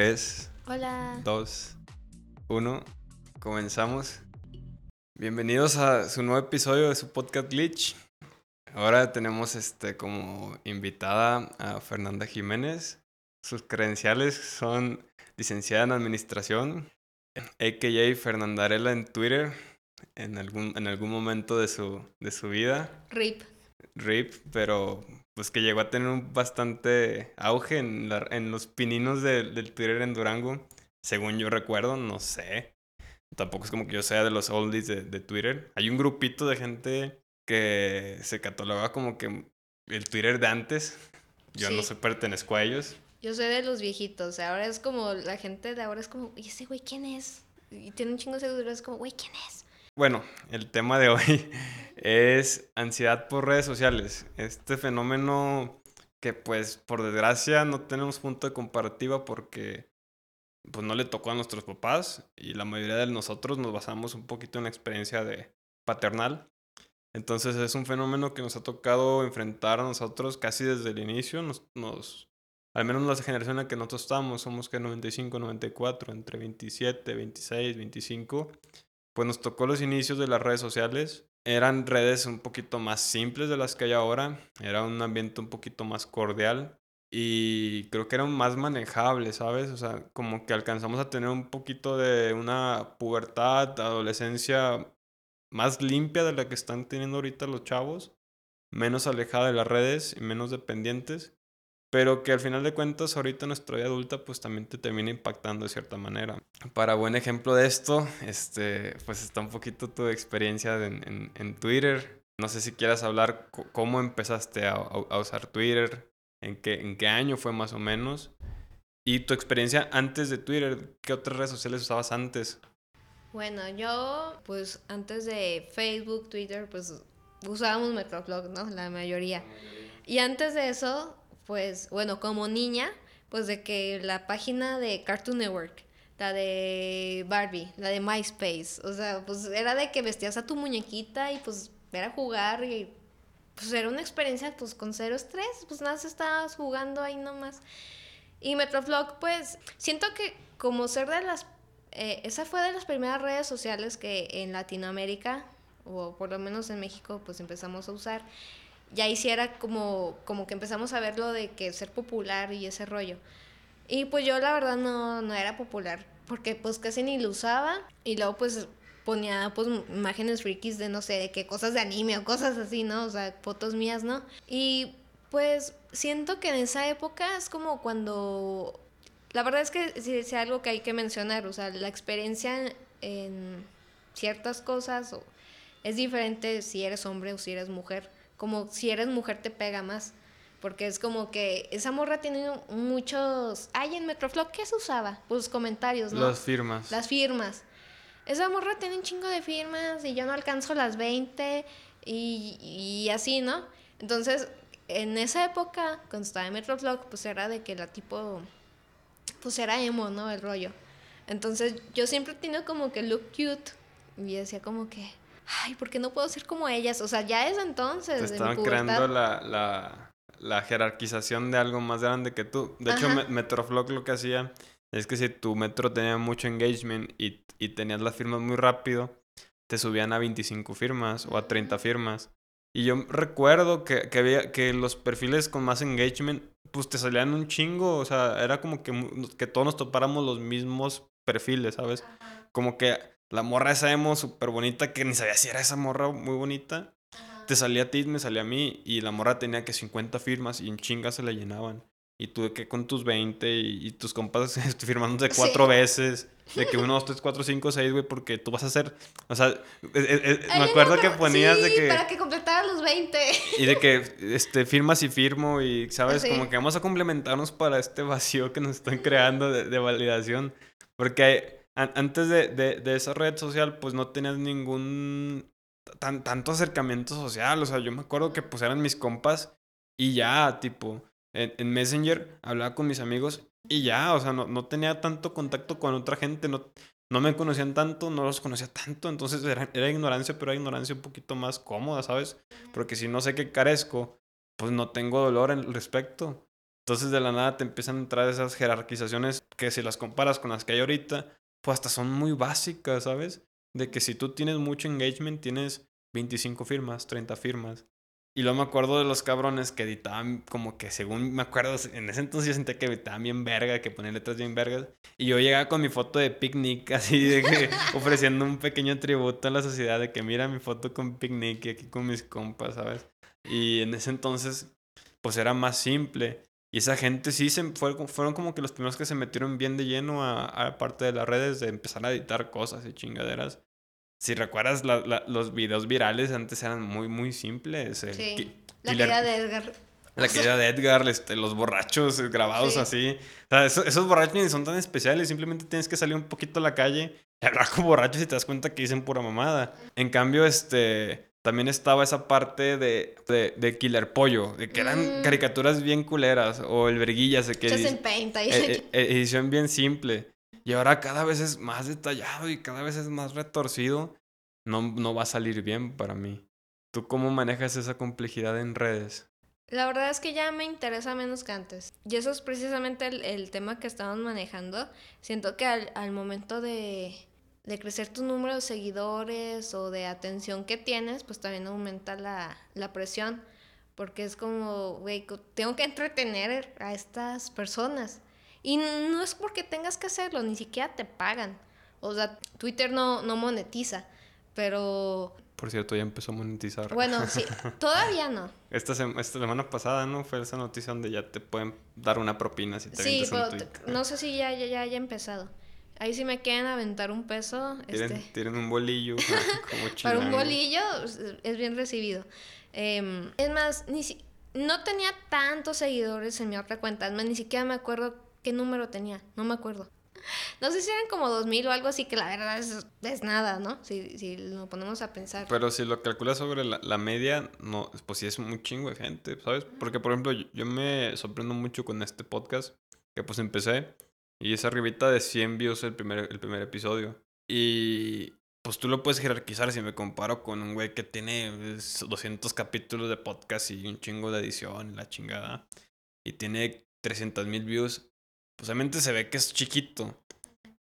3, Hola. 2, 1. Comenzamos. Bienvenidos a su nuevo episodio de su podcast Glitch. Ahora tenemos este como invitada a Fernanda Jiménez. Sus credenciales son licenciada en administración, AKA Fernandarela en Twitter, en algún, en algún momento de su, de su vida. RIP. RIP, pero pues que llegó a tener un bastante auge en, la- en los pininos de- del Twitter en Durango. Según yo recuerdo, no sé. Tampoco es como que yo sea de los oldies de, de Twitter. Hay un grupito de gente que se catalogaba como que el Twitter de antes. Yo no sé, pertenezco a ellos. Yo soy de los viejitos. Ahora es como, la gente de ahora es como, ¿y ese güey quién es? Y tiene un chingo de seguidores, es como, güey, ¿quién es? Bueno, el tema de hoy es ansiedad por redes sociales. Este fenómeno que pues por desgracia no tenemos punto de comparativa porque pues no le tocó a nuestros papás y la mayoría de nosotros nos basamos un poquito en la experiencia de paternal. Entonces es un fenómeno que nos ha tocado enfrentar a nosotros casi desde el inicio. Nos, al menos la generación en la que nosotros estamos, somos que 95, 94, entre 27, 26, 25 pues nos tocó los inicios de las redes sociales. Eran redes un poquito más simples de las que hay ahora. Era un ambiente un poquito más cordial. Y creo que eran más manejables, ¿sabes? O sea, como que alcanzamos a tener un poquito de una pubertad, adolescencia más limpia de la que están teniendo ahorita los chavos. Menos alejada de las redes y menos dependientes. Pero que al final de cuentas, ahorita nuestra vida adulta, pues también te termina impactando de cierta manera. Para buen ejemplo de esto, este, pues está un poquito tu experiencia en, en- en Twitter. No sé si quieras hablar cómo empezaste a, usar Twitter, en qué, en qué año fue más o menos. Y tu experiencia antes de Twitter, ¿qué otras redes sociales usabas antes? Bueno, yo, pues antes de Facebook, Twitter, pues usábamos Metroflog, ¿no? La mayoría. Y antes de eso, pues, bueno, como niña, pues de que la página de Cartoon Network, la de Barbie, la de MySpace, o sea, pues era de que vestías a tu muñequita y pues era jugar y pues era una experiencia pues con cero estrés, pues nada, estabas jugando ahí nomás. Y Metroflog, pues, siento que como ser de las... eh, esa fue de las primeras redes sociales que en Latinoamérica, o por lo menos en México, pues empezamos a usar. Y ahí sí era como, como que empezamos a ver lo de que ser popular y ese rollo. Y pues yo la verdad no, no era popular, porque pues casi ni lo usaba. Y luego pues ponía pues imágenes frikis de no sé, de qué cosas de anime o cosas así, ¿no? O sea, fotos mías, ¿no? Y pues siento que en esa época es como cuando... La verdad es que sí es algo que hay que mencionar, o sea, la experiencia en, ciertas cosas es diferente si eres hombre o si eres mujer. Como si eres mujer te pega más. Porque es como que esa morra tiene muchos... Ay, en Metroflog, ¿qué se usaba? Pues comentarios, ¿no? Las firmas. Las firmas. Esa morra tiene un chingo de firmas y yo no alcanzo las 20 y, y así, ¿no? Entonces, en esa época, cuando estaba en Metroflog, pues era de que la tipo, pues era emo, ¿no? El rollo. Entonces, yo siempre he tenido como que look cute y decía como que, ay, ¿por qué no puedo ser como ellas? O sea, ya es entonces, Te creando la, la, la jerarquización de algo más grande que tú. De hecho. Me- Metroflog lo que hacía es que si tu metro tenía mucho engagement y, y tenías las firmas muy rápido, te subían a 25 firmas o a 30 firmas. Y yo recuerdo que, que, había, que los perfiles con más engagement, pues te salían un chingo. O sea, era como que, que todos nos topáramos los mismos perfiles, ¿sabes? Como que la morra esa emo súper bonita, que ni sabía si era esa morra muy bonita. Te salía a ti, me salía a mí, y la morra tenía que 50 firmas y en chingas se la llenaban. Y tú de que con tus 20 y, y tus compas este, firmándote Sí. cuatro veces. De que 1, 2, 3, 4, 5, 6, güey, porque tú vas a hacer. O sea, eh, eh, me acuerdo no, que ponías de que. para que completara los 20. Y de que este, firmas y firmo y, ¿sabes? Sí. Como que vamos a complementarnos para este vacío que nos están creando de, de validación. Porque an- antes de, de, de esa red social, pues no tenías ningún tan, tanto acercamiento social. O sea, yo me acuerdo que pues eran mis compas y ya, tipo, en, en Messenger hablaba con mis amigos y ya, o sea, no, no tenía tanto contacto con otra gente, no, no me conocían tanto, no los conocía tanto, entonces era, era ignorancia, pero era ignorancia un poquito más cómoda, ¿sabes? Porque si no sé qué carezco, pues no tengo dolor al respecto. Entonces de la nada te empiezan a entrar esas jerarquizaciones que si las comparas con las que hay ahorita, pues hasta son muy básicas, ¿sabes? De que si tú tienes mucho engagement, tienes 25 firmas, 30 firmas. Y luego me acuerdo de los cabrones que editaban como que según me acuerdo, en ese entonces yo sentía que editaban bien verga, que ponían letras bien vergas. Y yo llegaba con mi foto de picnic, así de que ofreciendo un pequeño tributo a la sociedad de que mira mi foto con picnic y aquí con mis compas, ¿sabes? Y en ese entonces, pues era más simple. Y esa gente sí se fue, fueron como que los primeros que se metieron bien de lleno a, a parte de las redes de empezar a editar cosas y chingaderas. Si recuerdas, los videos virales antes eran muy, muy simples. sí. la caída de Edgar. La caída de Edgar, este, los borrachos grabados así. O sea, esos, esos borrachos ni son tan especiales. Simplemente tienes que salir un poquito a la calle y hablar con borrachos y te das cuenta que dicen pura mamada. En cambio, este también estaba esa parte de, de, Killer Pollo, de que eran mm. caricaturas bien culeras, o el Verguillas, que... paint ahí. E, e, edición bien simple. Y ahora cada vez es más detallado y cada vez es más retorcido. No, no va a salir bien para mí. ¿Tú cómo manejas esa complejidad en redes? La verdad es que ya me interesa menos que antes. Y eso es precisamente el, tema que estamos manejando. Siento que al, al momento de, de crecer tu número de seguidores o de atención que tienes, pues también aumenta la, la presión. Porque es como, güey, tengo que entretener a estas personas. Y no es porque tengas que hacerlo, ni siquiera te pagan. O sea, Twitter no, no monetiza, pero... Por cierto, ya empezó a monetizar. Bueno, sí, todavía no. Esta, esta semana pasada, ¿no? Fue esa noticia donde ya te pueden dar una propina si te Sí, pero no sé si ya, ya, ya haya empezado. Ahí sí me quieren aventar un peso. Tienen, este... tienen un bolillo como Para un bolillo es bien recibido. Em, es más, ni si... no tenía tantos seguidores en mi otra cuenta. Es más, ni siquiera me acuerdo qué número tenía. No me acuerdo. No sé si eran como 2000 o algo así, que la verdad es, es nada, ¿no? Si, si lo ponemos a pensar. Pero si lo calculas sobre la, la, media, no, pues sí es muy chingo de gente, ¿sabes? Porque, por ejemplo, yo, me sorprendo mucho con este podcast, que pues empecé, y es arribita de 100 views el primer, el primer episodio. Y pues tú lo puedes jerarquizar si me comparo con un güey que tiene 200 capítulos de podcast y un chingo de edición la chingada. Y tiene 300 mil views pues obviamente se ve que es chiquito.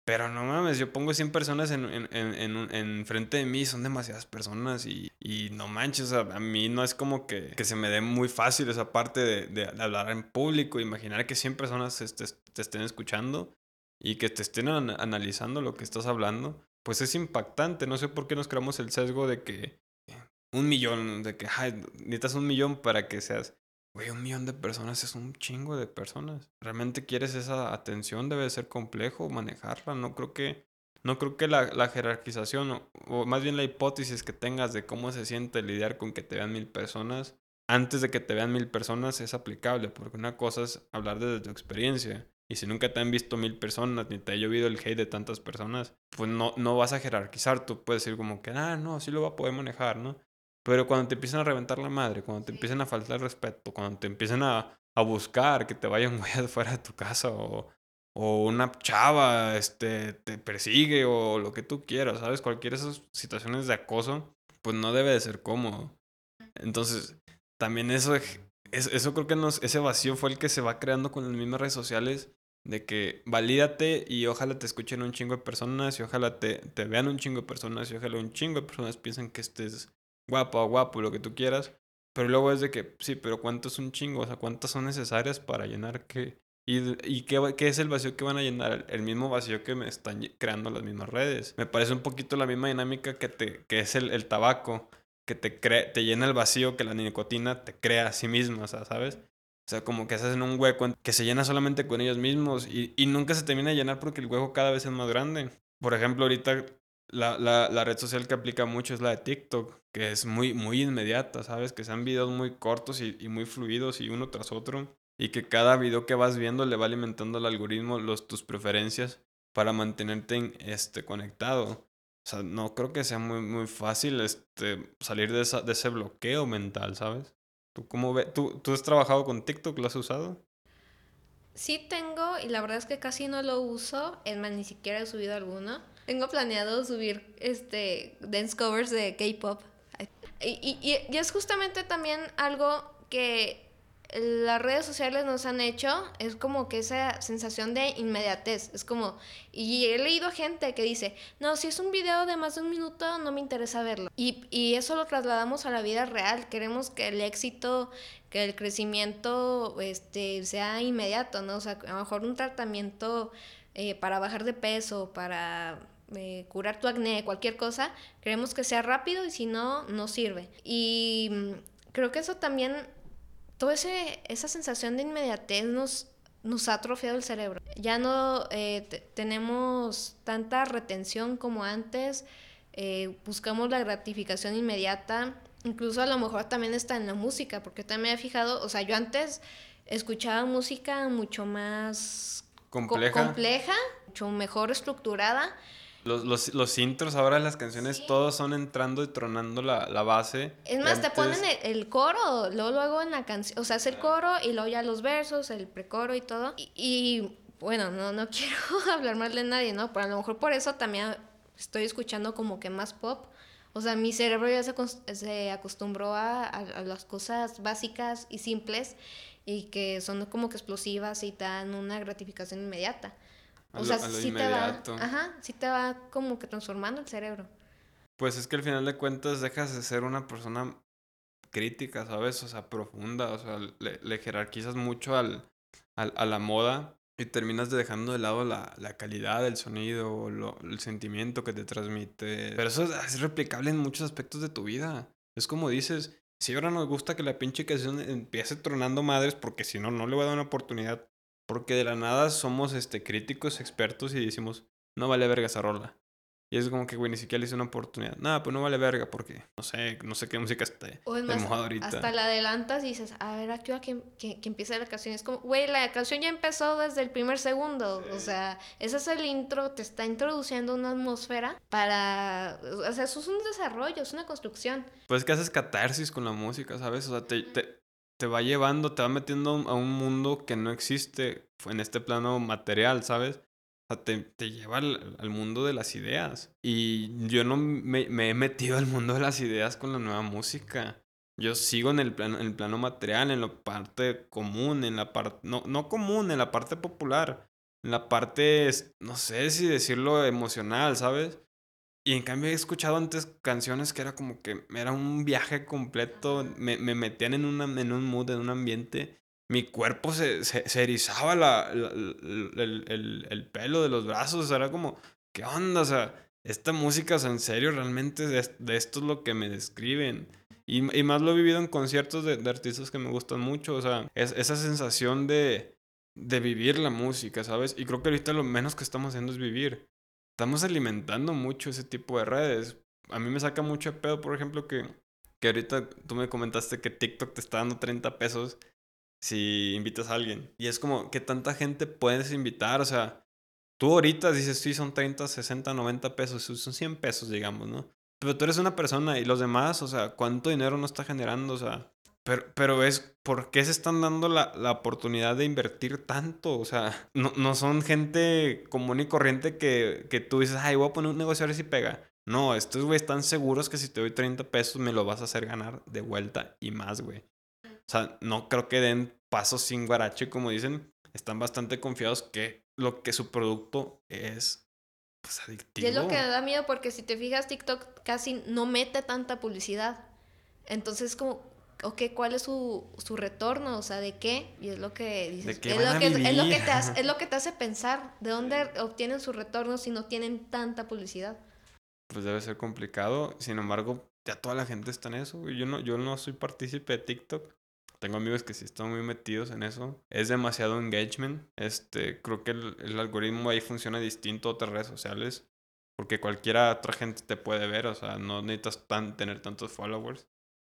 Pero no mames, yo pongo 100 personas en, en, en, en frente de mí, son demasiadas personas y, y no manches, a mí no es como que, que, se me dé muy fácil esa parte de, de, hablar en público, imaginar que 100 personas te, te estén escuchando y que te estén analizando lo que estás hablando, pues es impactante. No sé por qué nos creamos el sesgo de que un millón, de que necesitas un millón para que seas Güey, un millón de personas es un chingo de personas. ¿Realmente quieres esa atención? Debe ser complejo manejarla. No creo que, no creo que la, la jerarquización, o, más bien la hipótesis que tengas de cómo se siente lidiar con que te vean mil personas, antes de que te vean mil personas es aplicable, porque una cosa es hablar desde tu experiencia. Y si nunca te han visto mil personas, ni te ha llovido el hate de tantas personas, pues no, no vas a jerarquizar. Tú puedes decir como que, ah, no, sí lo va a poder manejar, ¿no? Pero cuando te empiezan a reventar la madre, cuando te empiezan a faltar el respeto, cuando te empiezan a, a buscar que te vayan güey fuera de tu casa o, o una chava este, te persigue o lo que tú quieras, ¿sabes? Cualquiera de esas situaciones de acoso, pues no debe de ser cómodo. Entonces, también eso, eso creo que nos, ese vacío fue el que se va creando con las mismas redes sociales de que valídate y ojalá te escuchen un chingo de personas y ojalá te, te vean un chingo de personas y ojalá un chingo de personas piensen que estés guapo, guapo, lo que tú quieras. Pero luego es de que, sí, pero ¿cuánto es un chingo? O sea, ¿cuántas son necesarias para llenar qué? ¿Y, y qué, qué, es el vacío que van a llenar? El mismo vacío que me están creando las mismas redes. Me parece un poquito la misma dinámica que, te, que es el, el tabaco, que te, te llena el vacío que la nicotina te crea a sí misma, o sea, ¿sabes? O sea, como que se hacen un hueco que se llena solamente con ellos mismos y, y nunca se termina de llenar porque el hueco cada vez es más grande. Por ejemplo, ahorita la, la, la, red social que aplica mucho es la de TikTok, que es muy, muy inmediata, ¿sabes? Que sean videos muy cortos y, y, muy fluidos y uno tras otro. Y que cada video que vas viendo le va alimentando al algoritmo los, tus preferencias para mantenerte este, conectado. O sea, no creo que sea muy, muy fácil este, salir de, esa, de ese bloqueo mental, ¿sabes? ¿Tú, cómo ve? ¿Tú, ¿Tú has trabajado con TikTok? ¿Lo has usado? Sí tengo y la verdad es que casi no lo uso. Es más, ni siquiera he subido alguno. Tengo planeado subir este dance covers de K-pop. Y, y, y, es justamente también algo que las redes sociales nos han hecho es como que esa sensación de inmediatez. Es como, y he leído gente que dice, no, si es un video de más de un minuto, no me interesa verlo. Y, y eso lo trasladamos a la vida real. Queremos que el éxito, que el crecimiento este, sea inmediato, ¿no? O sea, a lo mejor un tratamiento eh, para bajar de peso, para eh, curar tu acné, cualquier cosa, queremos que sea rápido y si no, no sirve. Y mm, creo que eso también toda esa sensación de inmediatez nos, nos ha atrofiado el cerebro. Ya no eh, tenemos tanta retención como antes, eh, buscamos la gratificación inmediata, incluso a lo mejor también está en la música, porque también he fijado, o sea, yo antes escuchaba música mucho más compleja, compleja mucho mejor estructurada los, los, los, intros ahora las canciones todos son entrando y tronando la, la base. Es más, te ponen el, coro, luego, luego en la canción, o sea, es el coro y luego ya los versos, el precoro y todo. Y, bueno, no, no quiero hablar mal de nadie, ¿no? Pero a lo mejor por eso también estoy escuchando como que más pop. O sea, mi cerebro ya se, se acostumbró a, a, las cosas básicas y simples y que son como que explosivas y dan una gratificación inmediata. O sea, sí te va, ajá, sí te va como que transformando el cerebro. Pues es que al final de cuentas dejas de ser una persona crítica, ¿sabes? O sea, profunda, o sea, le, jerarquizas mucho al, al, a la moda y terminas dejando de lado la, la calidad del sonido, lo, el sentimiento que te transmite. Pero eso es replicable en muchos aspectos de tu vida. Es como dices, si ahora nos gusta que la pinche canción empiece tronando madres, porque si no, no le voy a dar una oportunidad porque de la nada somos este, críticos, expertos y decimos, no vale verga esa rola. Y es como que, güey, ni siquiera le hice una oportunidad. Nada, pues no vale verga porque no sé, no sé qué música está de ahorita. Hasta la adelantas y dices, a ver, aquí va que, que, que empieza la canción. Es como, güey, la canción ya empezó desde el primer segundo. O sea, ese es el intro, te está introduciendo una atmósfera para. O sea, eso es un desarrollo, es una construcción. Pues que haces catarsis con la música, ¿sabes? O sea, te, te, te va llevando, te va metiendo a un mundo que no existe en este plano material, ¿sabes? O sea, te, te lleva al, mundo de las ideas. Y yo no me, he metido al mundo de las ideas con la nueva música. Yo sigo en el plano, en el plano material, en la parte común, en la parte, no, no común, en la parte popular, en la parte, no sé si decirlo emocional, ¿sabes? Y en cambio he escuchado antes canciones que era como que era un viaje completo, me, me metían en, una, en un mood, en un ambiente. Mi cuerpo se, se, erizaba la, el, el, el, pelo de los brazos, era como, ¿qué onda? O sea, esta música, o en serio, realmente de, esto es lo que me describen. Y, y más lo he vivido en conciertos de, de, artistas que me gustan mucho, o sea, es, esa sensación de, de vivir la música, ¿sabes? Y creo que ahorita lo menos que estamos haciendo es vivir estamos alimentando mucho ese tipo de redes. A mí me saca mucho de pedo, por ejemplo, que, que ahorita tú me comentaste que TikTok te está dando 30 pesos si invitas a alguien. Y es como, ¿qué tanta gente puedes invitar? O sea, tú ahorita dices, sí, son 30, 60, 90 pesos, son 100 pesos, digamos, ¿no? Pero tú eres una persona y los demás, o sea, ¿cuánto dinero no está generando? O sea, pero, pero es, ¿por qué se están dando la, la oportunidad de invertir tanto? O sea, no, no son gente común y corriente que, que tú dices, ay, voy a poner un negocio a ver si pega. No, estos güey están seguros que si te doy 30 pesos me lo vas a hacer ganar de vuelta y más, güey. O sea, no creo que den pasos sin guarache, como dicen. Están bastante confiados que lo que su producto es pues, adictivo. Y es lo que da miedo porque si te fijas, TikTok casi no mete tanta publicidad. Entonces, como, ok, ¿cuál es su, su retorno? O sea, ¿de qué? Y es lo que dices. es, lo que, es, lo que te hace, es lo que te hace pensar. ¿De dónde obtienen su retorno si no tienen tanta publicidad? Pues debe ser complicado. Sin embargo, ya toda la gente está en eso. Yo no, yo no soy partícipe de TikTok. Tengo amigos que sí están muy metidos en eso. Es demasiado engagement. Este, creo que el, el algoritmo ahí funciona distinto a otras redes sociales. Porque cualquiera otra gente te puede ver. O sea, no necesitas tan, tener tantos followers.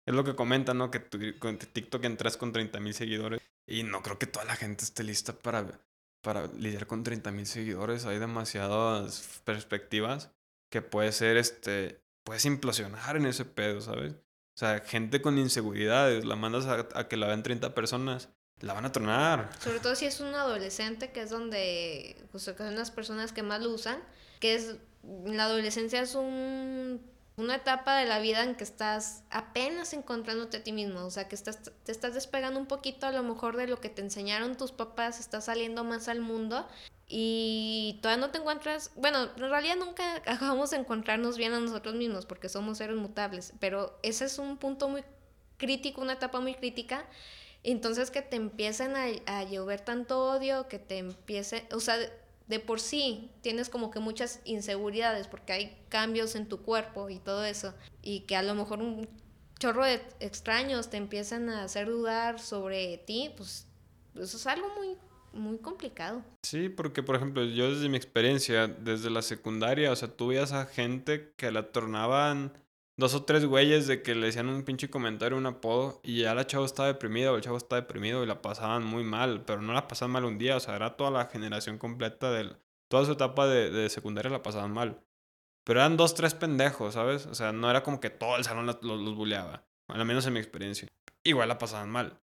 Es lo que comentan, ¿no? Que tu, con TikTok entras con 30 mil seguidores. Y no creo que toda la gente esté lista para, para lidiar con 30 mil seguidores. Hay demasiadas perspectivas que puede ser, este, puedes implosionar en ese pedo, ¿sabes? O sea, gente con inseguridades, la mandas a, que la vean 30 personas, la van a tronar. Sobre todo si es un adolescente, que es donde, pues, son las personas que más lo usan, que es, la adolescencia es un una etapa de la vida en que estás apenas encontrándote a ti mismo, o sea, que estás, te estás despegando un poquito a lo mejor de lo que te enseñaron tus papás, estás saliendo más al mundo y todavía no te encuentras, bueno, en realidad nunca acabamos de encontrarnos bien a nosotros mismos porque somos seres mutables, pero ese es un punto muy crítico, una etapa muy crítica. Entonces que te empiecen a, a llover tanto odio, que te empiece, o sea, de por sí tienes como que muchas inseguridades porque hay cambios en tu cuerpo y todo eso, y que a lo mejor un chorro de extraños te empiezan a hacer dudar sobre ti, pues eso es algo muy muy complicado. Sí, porque por ejemplo, yo desde mi experiencia, desde la secundaria, o sea, tú a gente que la tornaban dos o tres güeyes de que le decían un pinche comentario, un apodo, y ya la chava estaba deprimida o el chavo estaba deprimido y la pasaban muy mal, pero no la pasaban mal un día, o sea, era toda la generación completa del... Toda su etapa de, de secundaria la pasaban mal. Pero eran dos, tres pendejos, ¿sabes? O sea, no era como que todo el salón los, los, bulleaba, al menos en mi experiencia. Igual la pasaban mal.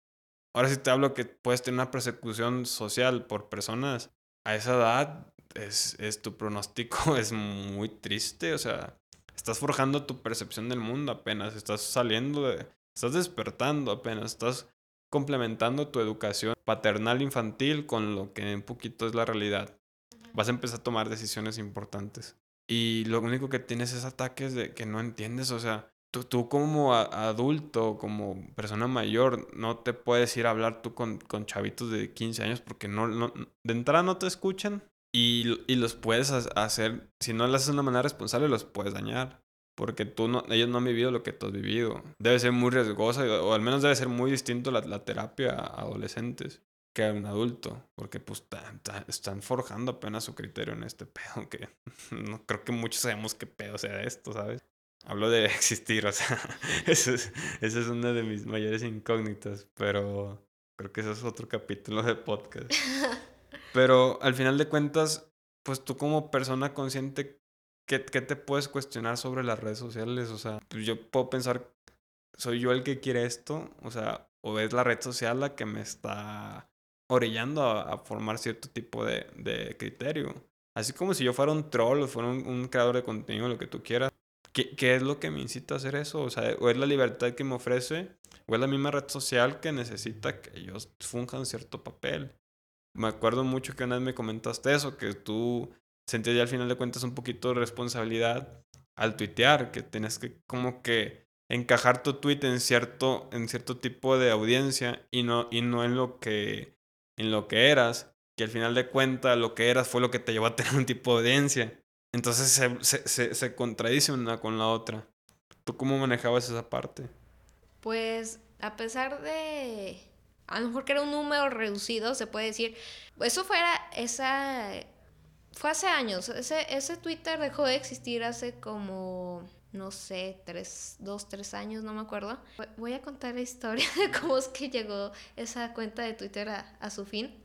Ahora sí te hablo que puedes tener una persecución social por personas. A esa edad es, es tu pronóstico es muy triste, o sea, estás forjando tu percepción del mundo apenas, estás saliendo de, estás despertando apenas, estás complementando tu educación paternal infantil con lo que un poquito es la realidad. Vas a empezar a tomar decisiones importantes. Y lo único que tienes es ataques de que no entiendes, o sea, tú, tú como adulto, como persona mayor, no te puedes ir a hablar tú con, con chavitos de 15 años porque no, no, de entrada no te escuchan y, y los puedes hacer, si no lo haces de una manera responsable, los puedes dañar. Porque tú no, ellos no han vivido lo que tú has vivido. Debe ser muy riesgosa, o al menos debe ser muy distinto la, la terapia a adolescentes que a un adulto. Porque pues están forjando apenas su criterio en este pedo. Que no creo que muchos sabemos qué pedo sea esto, ¿sabes? Hablo de existir, o sea, esa es, es una de mis mayores incógnitas, pero creo que eso es otro capítulo de podcast. Pero al final de cuentas, pues tú como persona consciente, ¿qué, ¿qué, te puedes cuestionar sobre las redes sociales? O sea, pues yo puedo pensar, ¿soy yo el que quiere esto? O sea, ¿o es la red social la que me está orillando a, formar cierto tipo de, de, criterio? Así como si yo fuera un troll o fuera un, un creador de contenido, lo que tú quieras. ¿Qué, ¿Qué, es lo que me incita a hacer eso? O sea, o es la libertad que me ofrece, o es la misma red social que necesita que ellos funjan cierto papel. Me acuerdo mucho que una vez me comentaste eso, que tú sentías ya al final de cuentas un poquito de responsabilidad al tuitear, que tienes que como que encajar tu tweet en cierto, en cierto tipo de audiencia y no, y no en lo que en lo que eras, que al final de cuentas lo que eras fue lo que te llevó a tener un tipo de audiencia. Entonces se, se, se, se contradice una con la otra. ¿Tú cómo manejabas esa parte? Pues a pesar de a lo mejor que era un número reducido, se puede decir. Eso fuera esa. Fue hace años. Ese, ese Twitter dejó de existir hace como. No sé, tres, dos, tres años, no me acuerdo. Voy a contar la historia de cómo es que llegó esa cuenta de Twitter a, su fin.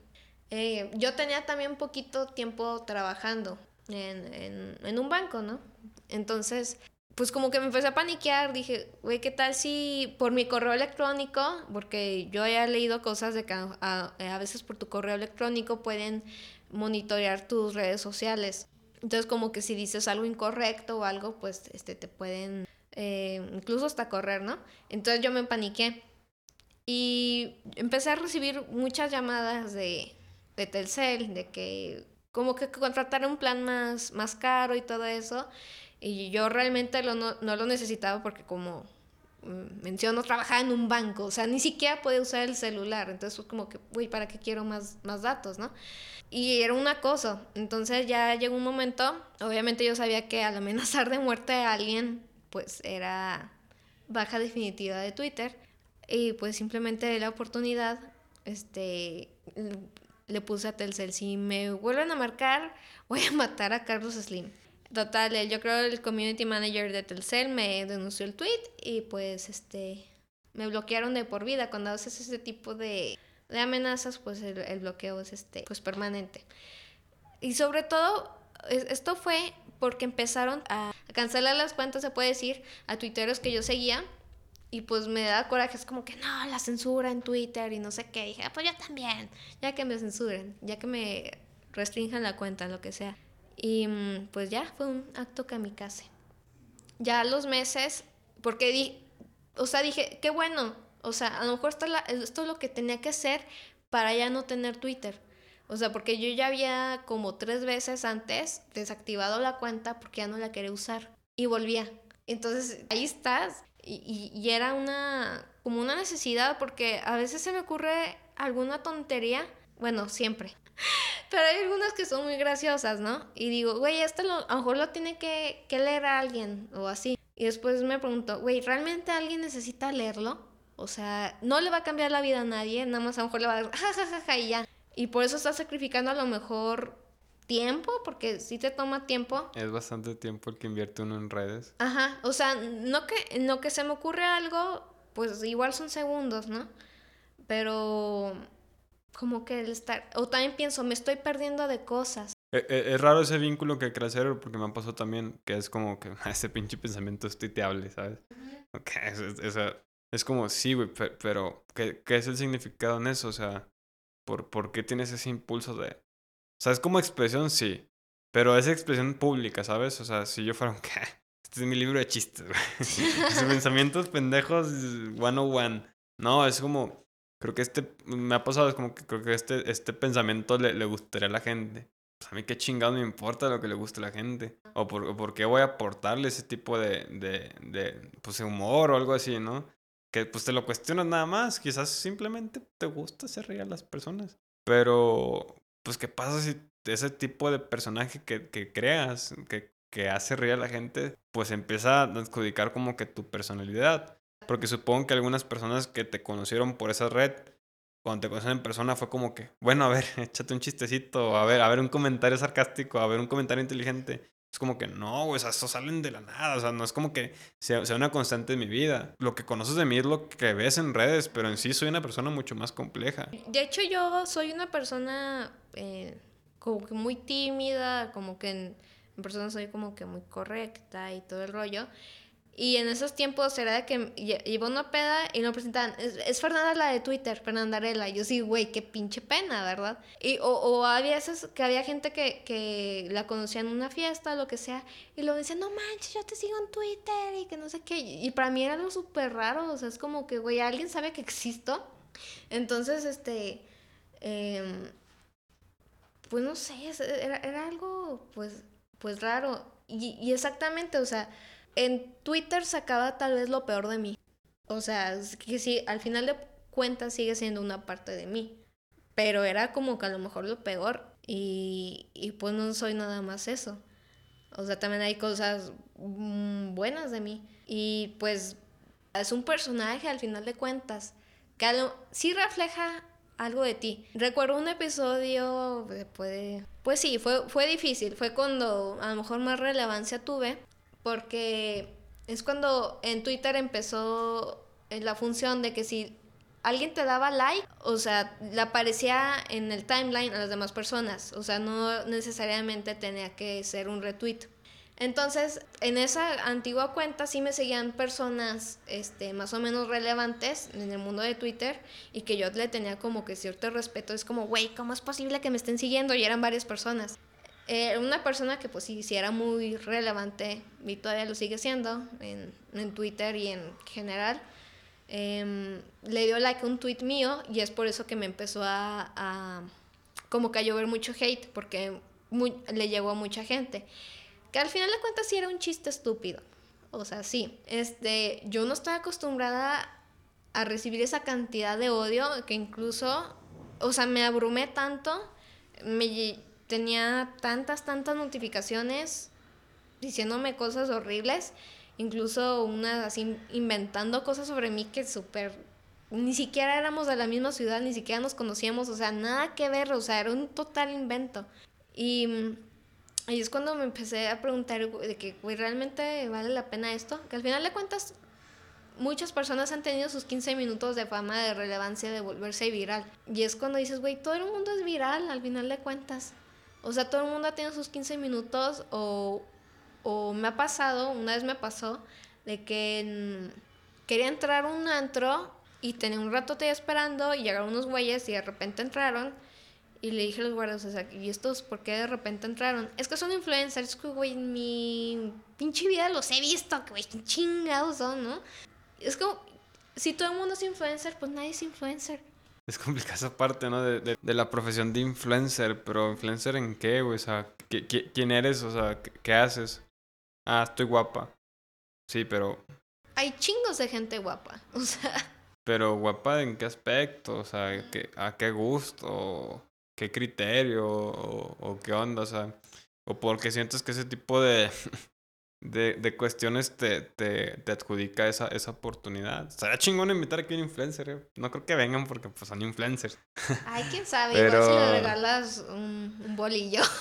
Eh, yo tenía también poquito tiempo trabajando en, en, en un banco, ¿no? Entonces, pues como que me empecé a paniquear, dije, güey, ¿qué tal si por mi correo electrónico, porque yo había leído cosas de que a, a, veces por tu correo electrónico pueden monitorear tus redes sociales. Entonces como que si dices algo incorrecto o algo, pues este, te pueden eh, incluso hasta correr, ¿no? Entonces yo me paniqué y empecé a recibir muchas llamadas de, de Telcel, de que como que contratar un plan más, más caro y todo eso. Y yo realmente lo, no, no, lo necesitaba porque como mm, menciono, trabajaba en un banco, o sea, ni siquiera podía usar el celular, entonces fue como que, uy, ¿para qué quiero más, más datos, no? Y era un acoso, entonces ya llegó un momento, obviamente yo sabía que al amenazar de muerte a alguien, pues era baja definitiva de Twitter, y pues simplemente la oportunidad, este, le puse a Telcel, si me vuelven a marcar, voy a matar a Carlos Slim. Total, yo creo el community manager de Telcel me denunció el tweet y pues este me bloquearon de por vida. Cuando haces ese tipo de, de amenazas, pues el, el, bloqueo es este pues permanente. Y sobre todo, esto fue porque empezaron a cancelar las cuentas, se puede decir, a tuiteros que yo seguía. Y pues me da coraje, es como que no, la censura en Twitter y no sé qué. Dije, ah, pues yo también, ya que me censuren, ya que me restrinjan la cuenta, lo que sea. Y mm, pues ya, fue un acto kamikaze. ya los meses, porque di, o sea, dije, qué bueno, o sea, a lo mejor esto, esto es lo que tenía que hacer para ya no tener Twitter. O sea, porque yo ya había como tres veces antes desactivado la cuenta porque ya no la quería usar y volvía. Entonces ahí estás y, y, era una como una necesidad porque a veces se me ocurre alguna tontería, bueno, siempre. Pero hay algunas que son muy graciosas, ¿no? Y digo, güey, esto lo, a lo mejor lo tiene que, que leer a alguien o así. Y después me pregunto, güey, ¿realmente alguien necesita leerlo? O sea, no le va a cambiar la vida a nadie, nada más a lo mejor le va a dar jajajaja y ya. Y por eso estás sacrificando a lo mejor tiempo, porque si te toma tiempo. Es bastante tiempo el que invierte uno en redes. Ajá, o sea, no que, no que se me ocurre algo, pues igual son segundos, ¿no? Pero como que el estar, o también pienso, me estoy perdiendo de cosas. E, e, es, raro ese vínculo que crea cero porque me ha pasado también que es como que ese pinche pensamiento es tuiteable, ¿sabes? es, es, como, sí, güey, pero, ¿qué, ¿qué, es el significado en eso? O sea, ¿Por, ¿Por qué tienes ese impulso de...? O sea, es como expresión, sí. Pero es expresión pública, ¿sabes? O sea, si yo fuera un... Este es mi libro de chistes, güey. pensamientos pendejos one on one. No, es como... Creo que este... Me ha pasado, es como que creo que este, este pensamiento le, le gustaría a la gente. Pues a mí qué chingado me importa lo que le guste a la gente. O por, o por qué voy a aportarle ese tipo de, de, de, pues, humor o algo así, ¿no? que pues te lo cuestionas nada más, quizás simplemente te gusta hacer reír a las personas. Pero, pues, ¿qué pasa si ese tipo de personaje que, que creas, que, que hace reír a la gente, pues empieza a adjudicar como que tu personalidad? Porque supongo que algunas personas que te conocieron por esa red, cuando te conocen en persona fue como que, bueno, a ver, échate un chistecito, a ver, a ver un comentario sarcástico, a ver un comentario inteligente. Es como que no, o sea, eso salen de la nada, o sea, no es como que sea, sea, una constante en mi vida. Lo que conoces de mí es lo que ves en redes, pero en sí soy una persona mucho más compleja. De hecho, yo soy una persona eh, como que muy tímida, como que en, en persona soy como que muy correcta y todo el rollo. Y en esos tiempos era de que iba una peda y no presentaban. Es, Fernanda la de Twitter, Fernanda Arela. Yo sí, güey, qué pinche pena, ¿verdad? Y, o, o había veces que había gente que, que la conocía en una fiesta, lo que sea, y lo decían, no manches, yo te sigo en Twitter y que no sé qué. Y para mí era algo súper raro, o sea, es como que, güey, alguien sabe que existo. Entonces, este. Em, pues no sé, era, era algo, pues, pues raro. Y, y exactamente, o sea en Twitter sacaba tal vez lo peor de mí. O sea, que sí, al final de cuentas sigue siendo una parte de mí. Pero era como que a lo mejor lo peor. Y, y pues no soy nada más eso. O sea, también hay cosas mm, buenas de mí. Y pues es un personaje al final de cuentas. Que sí refleja algo de ti. Recuerdo un episodio, puede, pues sí, fue, fue difícil. Fue cuando a lo mejor más relevancia tuve porque es cuando en Twitter empezó la función de que si alguien te daba like, o sea, le aparecía en el timeline a las demás personas, o sea, no necesariamente tenía que ser un retweet. Entonces, en esa antigua cuenta sí me seguían personas este, más o menos relevantes en el mundo de Twitter y que yo le tenía como que cierto respeto. Es como, güey, ¿cómo es posible que me estén siguiendo? Y eran varias personas. Eh, una persona que pues sí, sí, era muy relevante y todavía lo sigue siendo en, en Twitter y en general, em, le dio like a un tweet mío y es por eso que me empezó a, a como que a llover mucho hate porque le llegó a mucha gente. Que al final de cuentas sí era un chiste estúpido. O sea, sí. Este, yo no estoy acostumbrada a recibir esa cantidad de odio que incluso, o sea, me abrumé tanto, me tenía tantas, tantas notificaciones diciéndome cosas horribles, incluso unas así inventando cosas sobre mí que súper... Ni siquiera éramos de la misma ciudad, ni siquiera nos conocíamos, o sea, nada que ver, o sea, era un total invento. Y ahí es cuando me empecé a preguntar de que, güey, ¿realmente vale la pena esto? Que al final de cuentas, muchas personas han tenido sus 15 minutos de fama, de relevancia, de volverse viral. Y es cuando dices, güey, todo el mundo es viral al final de cuentas. O sea, todo el mundo ha tenido sus 15 minutos o, o me ha pasado, una vez me pasó, de que quería entrar un antro y tenía un rato te esperando y llegaron unos güeyes y de repente entraron Y le dije a los guardias, o sea, ¿y estos por qué de repente entraron? Es que son influencers, que, güey, en mi pinche vida los he visto, que, güey, chingados son, ¿no? Es como, si todo el mundo es influencer, pues nadie es influencer. Es complicada esa parte, ¿no? De, de, de, la profesión de influencer, pero ¿influencer en qué, güey? O sea, ¿qué, qué, quién eres? O sea, ¿qué, ¿qué haces? Ah, estoy guapa. Sí, pero... Hay chingos de gente guapa, o sea... Pero guapa en qué aspecto, o sea, ¿qué, a qué gusto, qué criterio, o, o, qué onda, o sea, o porque sientes que ese tipo de, de, de cuestiones te, te, te, adjudica esa, esa oportunidad. Sería chingón invitar aquí a un influencer, ¿eh? no creo que vengan porque pues son influencers. Ay, quién sabe, Pero... igual si le regalas un, un bolillo.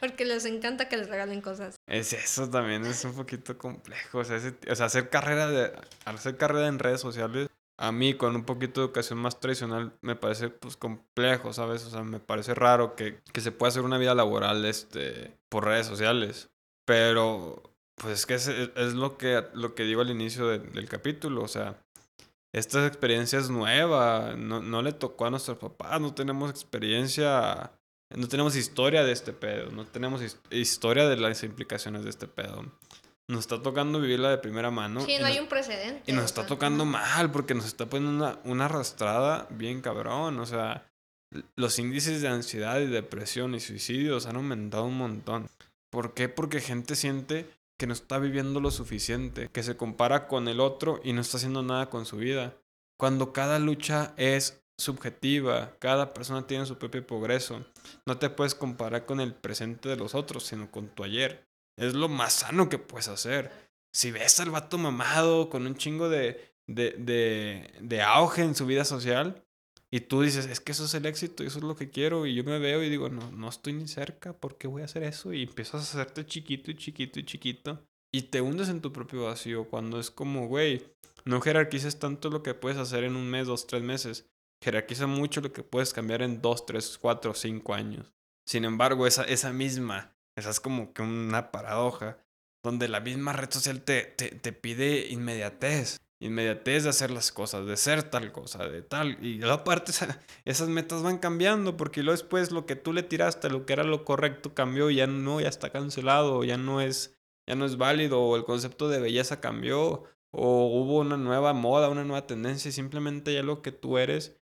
Porque les encanta que les regalen cosas. Es eso también, es un poquito complejo. O sea, ese, o sea, hacer carrera de. Hacer carrera en redes sociales, a mí con un poquito de educación más tradicional, me parece pues complejo, ¿sabes? O sea, me parece raro que, que se pueda hacer una vida laboral este, por redes sociales. Pero, pues es que es, es lo, que, lo que digo al inicio de, del capítulo. O sea, esta experiencia es nueva. No, no le tocó a nuestros papás, no tenemos experiencia no tenemos historia de este pedo, no tenemos historia de las implicaciones de este pedo. Nos está tocando vivirla de primera mano. Sí, no hay un precedente. Y nos está tocando mal porque nos está poniendo una, una arrastrada bien cabrón. O sea, los índices de ansiedad y depresión y suicidios han aumentado un montón. ¿Por qué? Porque gente siente que no está viviendo lo suficiente, que se compara con el otro y no está haciendo nada con su vida. Cuando cada lucha es subjetiva, cada persona tiene su propio progreso. No te puedes comparar con el presente de los otros, sino con tu ayer. Es lo más sano que puedes hacer. Si ves al vato mamado con un chingo de, de, de, de auge en su vida social y tú dices, es que eso es el éxito eso es lo que quiero y yo me veo y digo, no, no estoy ni cerca, ¿por qué voy a hacer eso? Y empiezas a hacerte chiquito y chiquito y chiquito y te hundes en tu propio vacío cuando es como, güey, no jerarquices tanto lo que puedes hacer en un mes, dos, tres meses jerarquiza mucho lo que puedes cambiar en 2, 3, 4, 5 años. Sin embargo, esa, esa misma, esa es como que una paradoja, donde la misma red social te, te, te pide inmediatez. Inmediatez de hacer las cosas, de ser tal cosa, de tal. Y aparte esas metas van cambiando porque luego después lo que tú le tiraste, lo que era lo correcto, cambió, ya no, ya está cancelado, ya no es, ya no es válido, o el concepto de belleza cambió, o hubo una nueva moda, una nueva tendencia, y simplemente ya lo que tú eres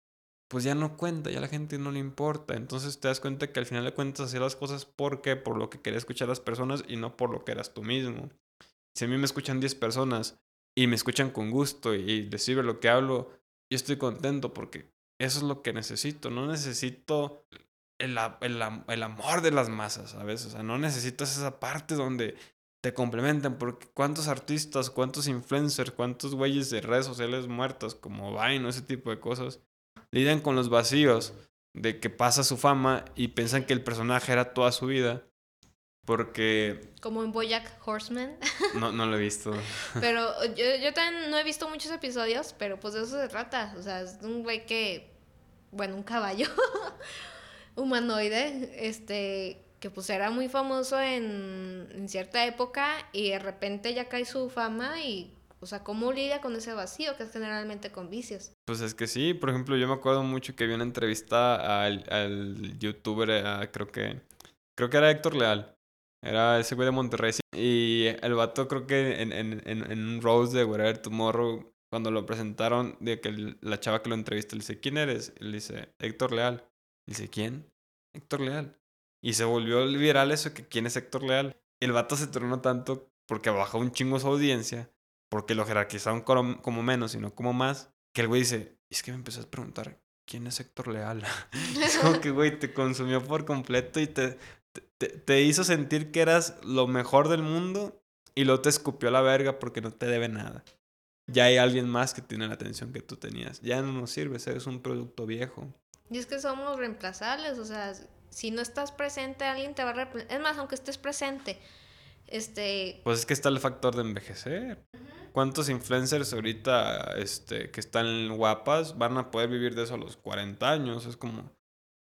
pues ya no cuenta, ya a la gente no le importa. Entonces te das cuenta que al final de cuentas hacías las cosas porque por lo que quería escuchar las personas y no por lo que eras tú mismo. Si a mí me escuchan 10 personas y me escuchan con gusto y les lo que hablo, yo estoy contento porque eso es lo que necesito. No necesito el, el, amor de las masas, ¿sabes? O sea, no necesitas esa parte donde te complementan, porque cuántos artistas, cuántos influencers, cuántos güeyes de redes sociales muertos como Vine o ese tipo de cosas lidian con los vacíos de que pasa su fama y piensan que el personaje era toda su vida. Porque... Como en Boyack Horseman. No, no lo he visto. Pero yo, yo también no he visto muchos episodios, pero pues de eso se trata. O sea, es un güey que... Bueno, un caballo humanoide, este, que pues era muy famoso en, en cierta época y de repente ya cae su fama y o sea, ¿cómo lidia con ese vacío que es generalmente con vicios? Pues es que sí, por ejemplo, yo me acuerdo mucho que vi una entrevista al, al youtuber, creo que creo que era Héctor Leal. Era ese güey de Monterrey. Y el vato creo que en, en, en, un Rose de Whatever Tomorrow, cuando lo presentaron, de que la chava que lo entrevista le dice, ¿quién eres? Él dice, Héctor Leal. dice, ¿quién? Héctor Leal. Y se volvió viral eso que quién es Héctor Leal. el vato se tronó tanto porque bajó un chingo su audiencia porque lo jerarquizaron como menos y no como más, que el güey dice, es que me empezó a preguntar, ¿quién es Héctor Leal? es como que, güey, te consumió por completo y te, te, te, hizo sentir que eras lo mejor del mundo y luego te escupió la verga porque no te debe nada. Ya hay alguien más que tiene la atención que tú tenías. Ya no nos sirves, eres un producto viejo. Y es que somos reemplazables, o sea, si no estás presente, alguien te va a reemplazar. Es más, aunque estés presente, este... Pues es que está el factor de envejecer. ¿Cuántos influencers ahorita este, que están guapas van a poder vivir de eso a los 40 años? Es como,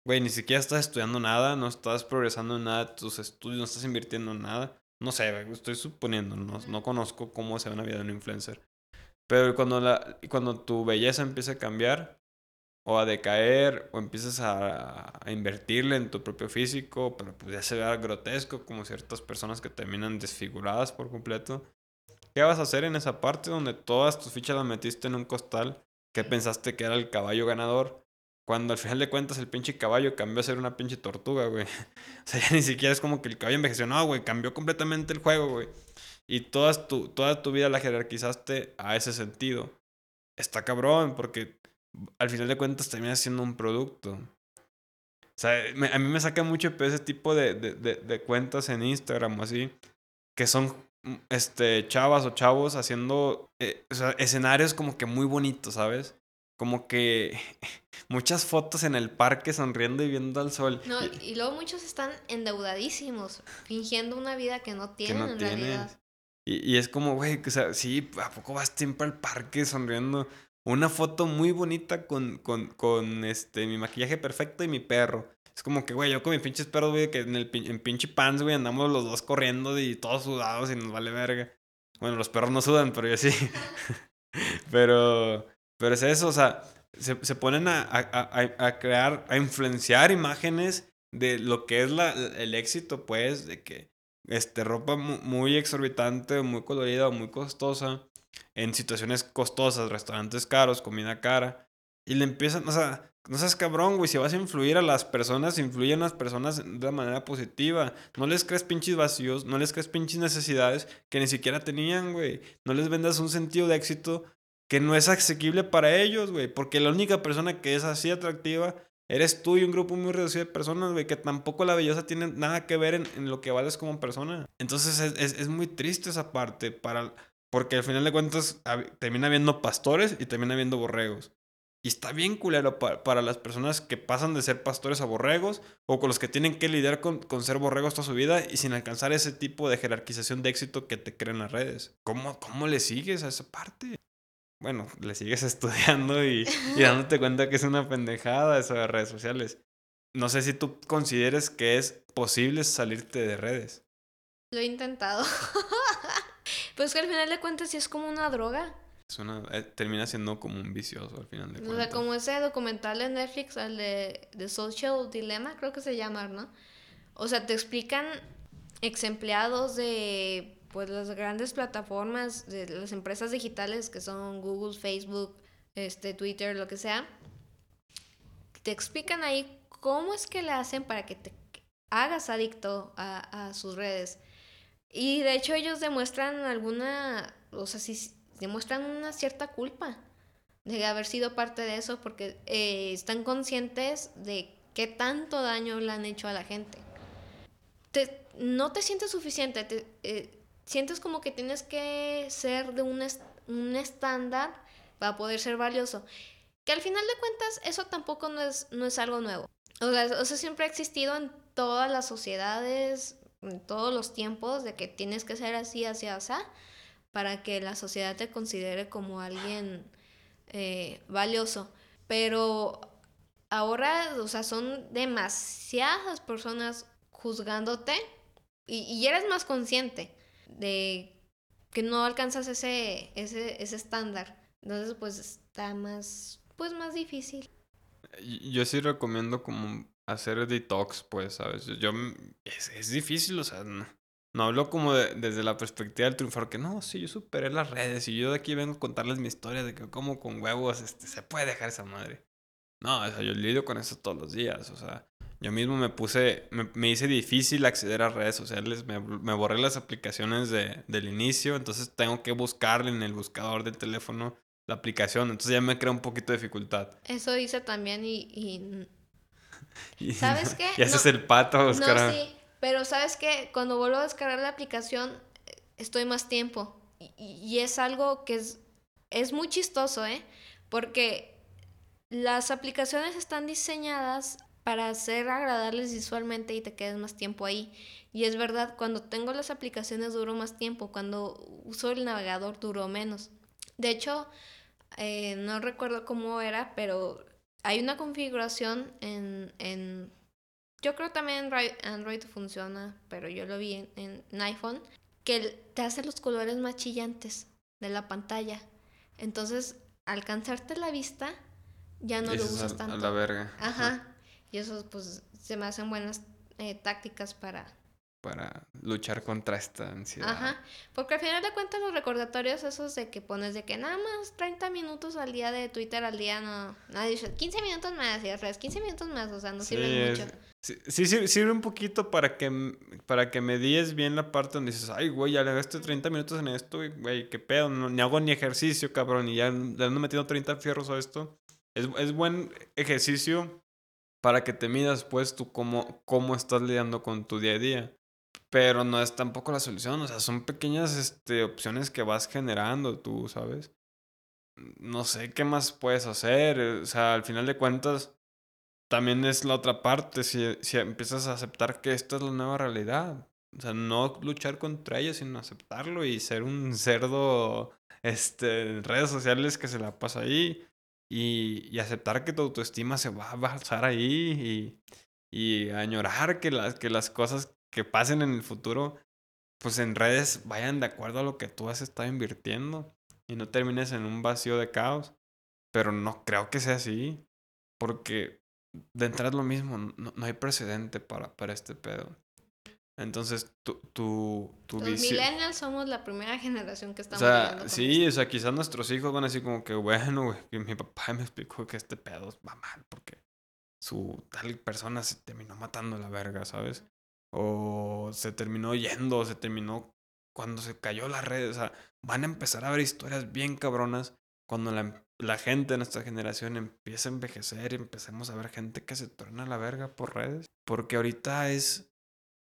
güey, ni siquiera estás estudiando nada, no estás progresando en nada, tus estudios, no estás invirtiendo en nada. No sé, estoy suponiendo, no, no conozco cómo se ve una vida de un influencer. Pero cuando, la, cuando tu belleza empieza a cambiar, o a decaer o empiezas a, a, invertirle en tu propio físico, pero pues ya se ve grotesco como ciertas personas que terminan desfiguradas por completo. ¿Qué vas a hacer en esa parte donde todas tus fichas las metiste en un costal que pensaste que era el caballo ganador? Cuando al final de cuentas el pinche caballo cambió a ser una pinche tortuga, güey. O sea, ya ni siquiera es como que el caballo envejeció, no, güey, cambió completamente el juego, güey. Y toda tu, toda tu vida la jerarquizaste a ese sentido. Está cabrón, porque al final de cuentas termina siendo un producto. O sea, a mí me saca mucho ese tipo de, de, de, cuentas en Instagram o así, que son mm, este, chavas o chavos haciendo eh, escenarios como que muy bonitos, ¿sabes? Como que muchas fotos en el parque sonriendo y viendo al sol. No, y, luego muchos están endeudadísimos, fingiendo una vida que no tienen en realidad. Y, y, es como, güey, o sea, sí, ¿a poco vas siempre al parque sonriendo? una foto muy bonita con, con, con este, mi maquillaje perfecto y mi perro. Es como que, güey, yo con mis pinches perros, güey, que en el en pinche pants, güey, andamos los dos corriendo y todos sudados y nos vale verga. Bueno, los perros no sudan, pero yo sí. pero, pero es eso, o sea, se, se ponen a, a, a, crear, a influenciar imágenes de lo que es la, el éxito, pues, de que este, ropa muy exorbitante, muy colorida, muy costosa en situaciones costosas, restaurantes caros, comida cara. Y le empiezan, o sea, no seas cabrón, güey. Si vas a influir a las personas, influye a las personas de manera positiva. No les crees pinches vacíos, no les crees pinches necesidades que ni siquiera tenían, güey. No les vendas un sentido de éxito que no es asequible para ellos, güey. Porque la única persona que es así atractiva eres tú y un grupo muy reducido de personas, güey, que tampoco la belleza tiene nada que ver en, lo que vales como persona. Entonces es, es, es muy triste esa parte para porque al final de cuentas termina habiendo pastores y termina habiendo borregos. Y está bien culero para, las personas que pasan de ser pastores a borregos o con los que tienen que lidiar con, con, ser borregos toda su vida y sin alcanzar ese tipo de jerarquización de éxito que te crean las redes. ¿Cómo, cómo le sigues a esa parte? Bueno, le sigues estudiando y, y dándote cuenta que es una pendejada eso de redes sociales. No sé si tú consideres que es posible salirte de redes. Lo he intentado. Pues que al final de cuentas sí es como una droga. Es una, eh, termina siendo como un vicioso al final de cuentas. O sea, como ese documental de Netflix, el de, de Social Dilemma, creo que se llama, ¿no? O sea, te explican ex empleados de pues las grandes plataformas, de las empresas digitales que son Google, Facebook, este, Twitter, lo que sea. Te explican ahí cómo es que le hacen para que te hagas adicto a, a sus redes. Y de hecho ellos demuestran alguna, o sea, sí, demuestran una cierta culpa de haber sido parte de eso porque eh, están conscientes de qué tanto daño le han hecho a la gente. Te, no te sientes suficiente, te, eh, sientes como que tienes que ser de un, un estándar para poder ser valioso. Que al final de cuentas eso tampoco no es, no es algo nuevo. O sea, eso siempre ha existido en todas las sociedades, en todos los tiempos de que tienes que ser así, así, así, para que la sociedad te considere como alguien eh, valioso. Pero ahora, o sea, son demasiadas personas juzgándote y, y eres más consciente de que no alcanzas ese, ese, ese estándar. Entonces, pues está más, pues más difícil. Yo sí recomiendo como hacer detox, pues, ¿sabes? Yo, es, es difícil, o sea, no, hablo como desde la perspectiva del triunfador, que no, sí, yo superé las redes y yo de aquí vengo a contarles mi historia de que como con huevos este, se puede dejar esa madre. No, o sea, yo lidio con eso todos los días, o sea, yo mismo me puse, me, me hice difícil acceder a redes sociales, me, me borré las aplicaciones de, del inicio, entonces tengo que buscarle en el buscador del teléfono la aplicación, entonces ya me crea un poquito de dificultad. Eso hice también y ¿Sabes qué? Y haces el pato a buscar. No, sí, pero ¿sabes qué? Cuando vuelvo a descargar la aplicación, estoy más tiempo. Y, es algo que es, es muy chistoso, ¿eh? Porque las aplicaciones están diseñadas para ser agradables visualmente y te quedes más tiempo ahí. Y es verdad, cuando tengo las aplicaciones duro más tiempo, cuando uso el navegador duro menos. De hecho, eh, no recuerdo cómo era, pero hay una configuración en, en yo creo también Android, funciona, pero yo lo vi en, en, iPhone, que te hace los colores más chillantes de la pantalla. Entonces, al cansarte la vista, ya no lo usas a- tanto. A la verga. Ajá. Y eso pues se me hacen buenas eh, tácticas para... Para luchar contra esta ansiedad. Ajá. Porque al final de cuentas los recordatorios esos de que pones de que nada más 30 minutos al día de Twitter al día no... Nadie dice 15 minutos más y al revés 15 minutos más, o sea, no Sí, sirven es- mucho. Sí, sí sir- sirve un poquito para que, para que medíes bien la parte donde dices, ay, güey, ya le gasté 30 minutos en esto, güey, qué pedo, no, ni hago ni ejercicio, cabrón, y ya le ando metiendo 30 fierros a esto. Es, es buen ejercicio para que te midas, pues, tú cómo, cómo estás lidiando con tu día a día. Pero no es tampoco la solución, o sea, son pequeñas este, opciones que vas generando tú, ¿sabes? No sé qué más puedes hacer, o sea, al final de cuentas también es la otra parte, si, si empiezas a aceptar que esta es la nueva realidad. O sea, no luchar contra ella, sino aceptarlo y ser un cerdo este, en redes sociales que se la pasa ahí. Y, y aceptar que tu autoestima se va a basar ahí y, y añorar que las, que las cosas que pasen en el futuro, pues en redes vayan de acuerdo a lo que tú has estado invirtiendo y no termines en un vacío de caos. Pero no creo que sea así, porque de entrada es lo mismo, no, no hay precedente para, para este pedo. Entonces, tu, tu, tu Los millennials somos la primera generación que O estamos lidiando sea, con sí, esto. o sea, quizás nuestros hijos van a decir como que, bueno, güey, mi papá me explicó que este pedo va mal porque su tal persona se terminó matando a la verga, ¿sabes? O se terminó yendo, o se terminó cuando se cayó la red, o sea, van a empezar a ver historias bien cabronas cuando la, la gente de nuestra generación empiece a envejecer y empecemos a ver gente que se torna a la verga por redes. Porque ahorita es,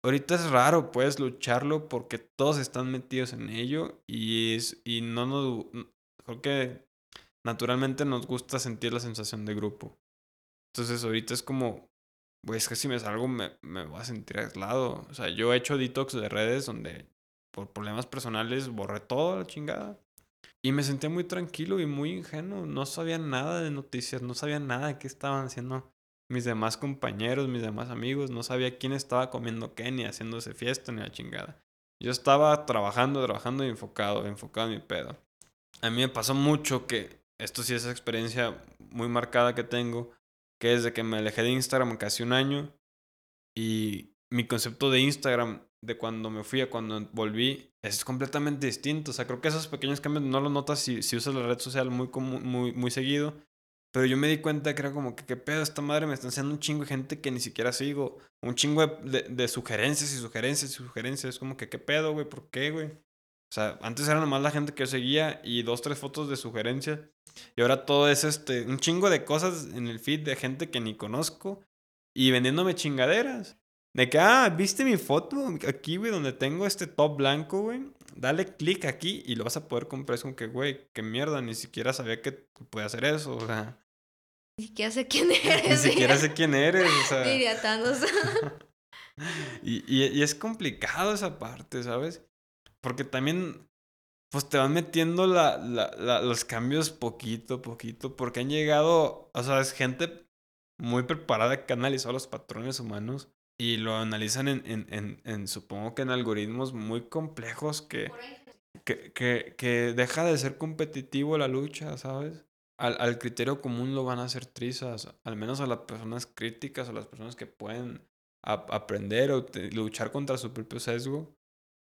ahorita es raro, puedes lucharlo porque todos están metidos en ello y, es, y no nos, creo que naturalmente nos gusta sentir la sensación de grupo. Entonces ahorita es como, güey, es que si me salgo me, me voy a sentir aislado. O sea, yo he hecho detox de redes donde por problemas personales borré toda la chingada. Y me sentía muy tranquilo y muy ingenuo. No sabía nada de noticias, no sabía nada de qué estaban haciendo mis demás compañeros, mis demás amigos. No sabía quién estaba comiendo qué, ni haciéndose fiesta, ni la chingada. Yo estaba trabajando, trabajando y enfocado, enfocado en mi pedo. A mí me pasó mucho que, esto sí es experiencia muy marcada que tengo, que desde que me alejé de Instagram casi un año y mi concepto de Instagram de cuando me fui a cuando volví es completamente distinto. O sea, creo que esos pequeños cambios no los notas si, si usas la red social muy, muy, muy seguido. Pero yo me di cuenta que era como que, ¿qué pedo? Esta madre me está haciendo un chingo de gente que ni siquiera sigo. Un chingo de, de, de sugerencias y sugerencias y sugerencias. Es como que, ¿qué pedo, güey? ¿Por qué, güey? O sea, antes era nomás la gente que yo seguía y dos, tres fotos de sugerencias. Y ahora todo es este, un chingo de cosas en el feed de gente que ni conozco y vendiéndome chingaderas. De que, ah, ¿viste mi foto aquí, güey, donde tengo este top blanco, güey? Dale clic aquí y lo vas a poder comprar. Es como que, güey, qué mierda, ni siquiera sabía que podía hacer eso, o sea, Ni siquiera sé quién eres. ni siquiera sé quién eres, o sea. Diría Thanos. Y, y, y es complicado esa parte, ¿sabes? Porque también, pues te van metiendo la, la, la- los cambios poquito a poquito, porque han llegado, o sea, es gente muy preparada que ha analizado los patrones humanos y lo analizan en, en, en, en, supongo que en algoritmos muy complejos que, que, que, que deja de ser competitivo la lucha, ¿sabes? Al, al criterio común lo van a hacer trizas, al menos a las personas críticas, a las personas que pueden aprender o luchar contra su propio sesgo,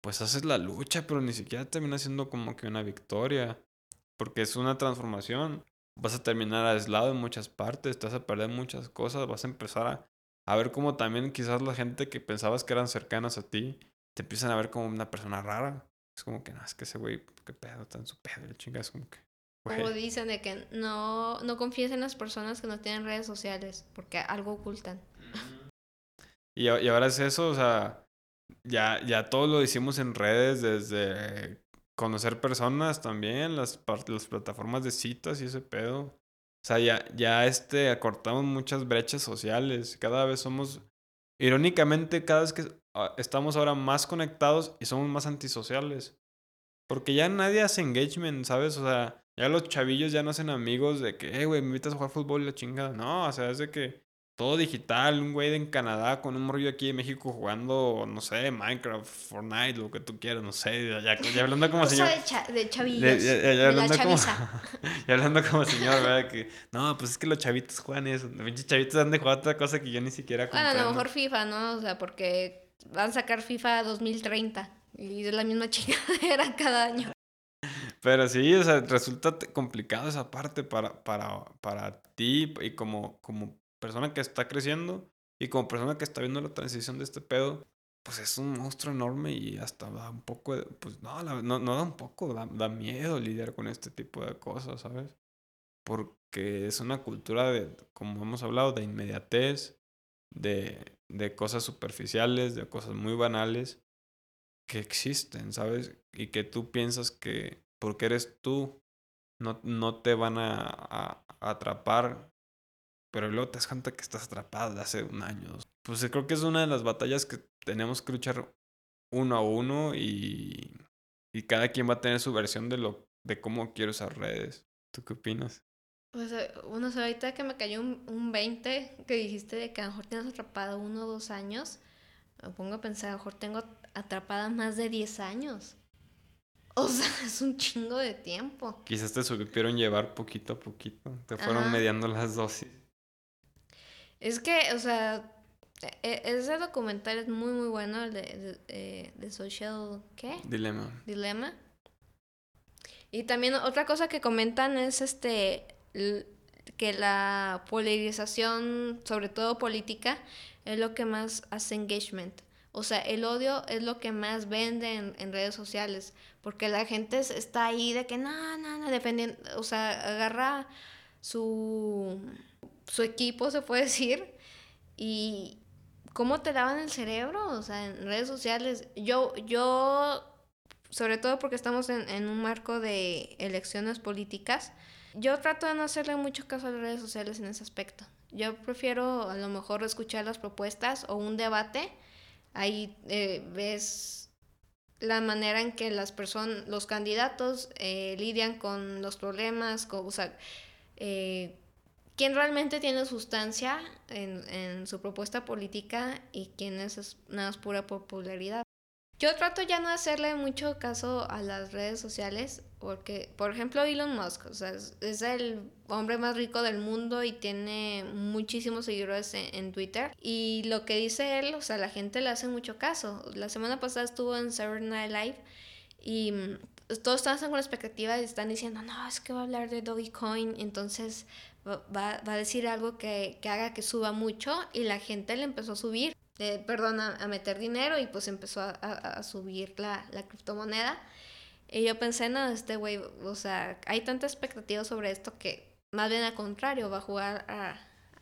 pues haces la lucha, pero ni siquiera termina siendo como que una victoria, porque es una transformación. Vas a terminar aislado en muchas partes, te vas a perder muchas cosas, vas a empezar a, a ver como también quizás la gente que pensabas que eran cercanas a ti, te empiezan a ver como una persona rara. Es como que, no, es que ese güey, qué pedo, en su pedo, el chinga, es como que, Como dicen de que no, no confíes en las personas que no tienen redes sociales porque algo ocultan. Y, y ahora es eso, o sea, ya, ya todo lo hicimos en redes, desde conocer personas también, las, las plataformas de citas y ese pedo. O sea, ya, ya este, acortamos muchas brechas sociales, cada vez somos, irónicamente, cada vez que ah, estamos ahora más conectados y somos más antisociales. Porque ya nadie hace engagement, ¿sabes? O sea, ya los chavillos ya no hacen amigos de que, eh, güey, me invitas a jugar fútbol y la chingada. No, o sea, es de que todo digital, un güey en Canadá con un morrillo aquí en México jugando, no sé, Minecraft, Fortnite, lo que tú quieras, no sé, ya, ya hablando como señor. de, cha de chavillos. Ya, ya, ya hablando como, ya hablando como señor, ¿verdad? Que, no, pues es que los chavitos juegan eso. Los pinches chavitos han de jugar otra cosa que yo ni siquiera Bueno, a lo mejor FIFA, ¿no? O sea, porque van a sacar FIFA 2030 y es la misma chingadera cada año. Pero sí, o sea, resulta complicado esa parte para, para, para ti y como, como persona que está creciendo y como persona que está viendo la transición de este pedo, pues es un monstruo enorme y hasta da un poco, de, pues no, no, no, da un poco, da, da, miedo lidiar con este tipo de cosas, ¿sabes? Porque es una cultura de, como hemos hablado, de inmediatez, de, de cosas superficiales, de cosas muy banales que existen, ¿sabes? Y que tú piensas que porque eres tú, no, no te van a, a atrapar pero luego te das cuenta que estás atrapado de hace un año. Pues eh, creo que es una de las batallas que tenemos que luchar uno a uno y, y cada quien va a tener su versión de lo de cómo quiere usar redes. ¿Tú qué opinas? Pues bueno, eh, ahorita que me cayó un, un 20 que dijiste de que a lo mejor tienes atrapado uno o dos años, me pongo a pensar, a lo mejor tengo atrapada más de 10 años. O sea, es un chingo de tiempo. Quizás te supieron llevar poquito a poquito, te fueron mediando las dosis. Es que, o sea, e, ese documental es muy, muy bueno, el de, de, de Social, ¿qué? Dilema. Dilema. Y también otra cosa que comentan es este que la polarización, sobre todo política, es lo que más hace engagement. O sea, el odio es lo que más vende en, redes sociales, porque la gente está ahí de que no, no, no, dependiendo, o sea, agarra su su equipo, se puede decir, y cómo te daban el cerebro, o sea, en redes sociales. Yo, yo, sobre todo porque estamos en, en un marco de elecciones políticas, yo trato de no hacerle mucho caso a las redes sociales en ese aspecto. Yo prefiero a lo mejor escuchar las propuestas o un debate. Ahí eh, ves la manera en que las personas, los candidatos eh, lidian con los problemas, con, o sea, eh, quién realmente tiene sustancia en, en su propuesta política y quién es nada más pura popularidad. Yo trato ya no hacerle mucho caso a las redes sociales porque, por ejemplo, Elon Musk, o sea, es, el hombre más rico del mundo y tiene muchísimos seguidores en, en, Twitter. Y lo que dice él, o sea, la gente le hace mucho caso. La semana pasada estuvo en Saturday Night Live y mm, todos están con la expectativa y están diciendo, no, es que va a hablar de Dogecoin, entonces va, va a decir algo que, que, haga que suba mucho y la gente le empezó a subir, eh, perdón, a, meter dinero y pues empezó a, subir la, criptomoneda. Y yo pensé, no, este güey, o sea, hay tanta expectativa sobre esto que más bien al contrario, va a jugar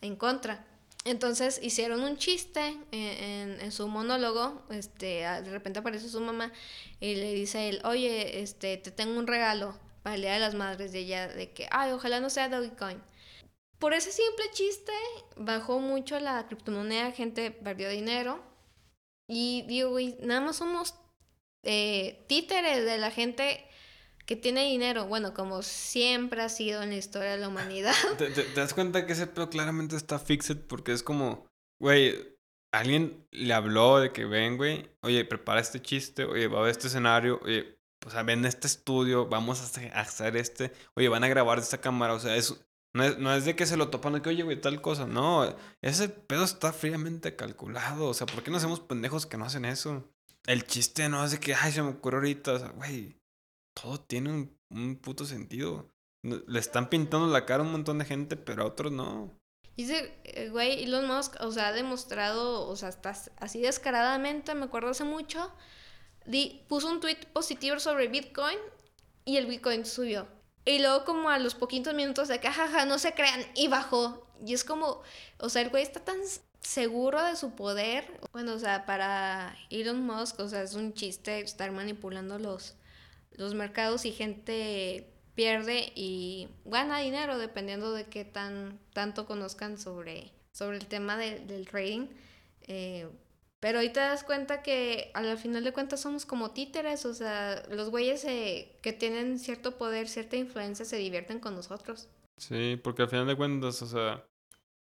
en contra. Entonces hicieron un chiste en, en, su monólogo, este, de repente aparece su mamá y le dice a él, oye, este, te tengo un regalo para el Día de las Madres de ella, de que, ay, ojalá no sea Dogecoin. Por ese simple chiste bajó mucho la criptomoneda, gente perdió dinero. Y digo, güey, nada más somos eh, títeres de la gente que tiene dinero. Bueno, como siempre ha sido en la historia de la humanidad. ¿Te, te, te das cuenta que ese pedo claramente está fixed? Porque es como, güey, alguien le habló de que ven, güey, oye, prepara este chiste, oye, va a ver este escenario, oye, o sea, ven este estudio, vamos a hacer este, oye, van a grabar esta cámara, o sea, es, no es, no es de que se lo topan de que, oye, güey, tal cosa. No, ese pedo está fríamente calculado. O sea, ¿por qué no hacemos pendejos que no hacen eso? El chiste no es de que, ay, se me ocurrió ahorita. O sea, güey, todo tiene un, un puto sentido. Le están pintando la cara a un montón de gente, pero a otros no. Dice, eh, güey, Elon Musk, o sea, ha demostrado, o sea, está así descaradamente, me acuerdo hace mucho, di, puso un tweet positivo sobre Bitcoin y el Bitcoin subió. Y luego como a los poquitos minutos de que, jaja, no se crean, y bajó. Y es como, o sea, el güey está tan seguro de su poder. Bueno, o sea, para Elon Musk, o sea, es un chiste estar manipulando los, los mercados y gente pierde y gana dinero dependiendo de qué tan tanto conozcan sobre, sobre el tema de, del trading. Eh, pero ahí te das cuenta que al final de cuentas somos como títeres, o sea, los güeyes que tienen cierto poder, cierta influencia, se divierten con nosotros. Sí, porque al final de cuentas, o sea,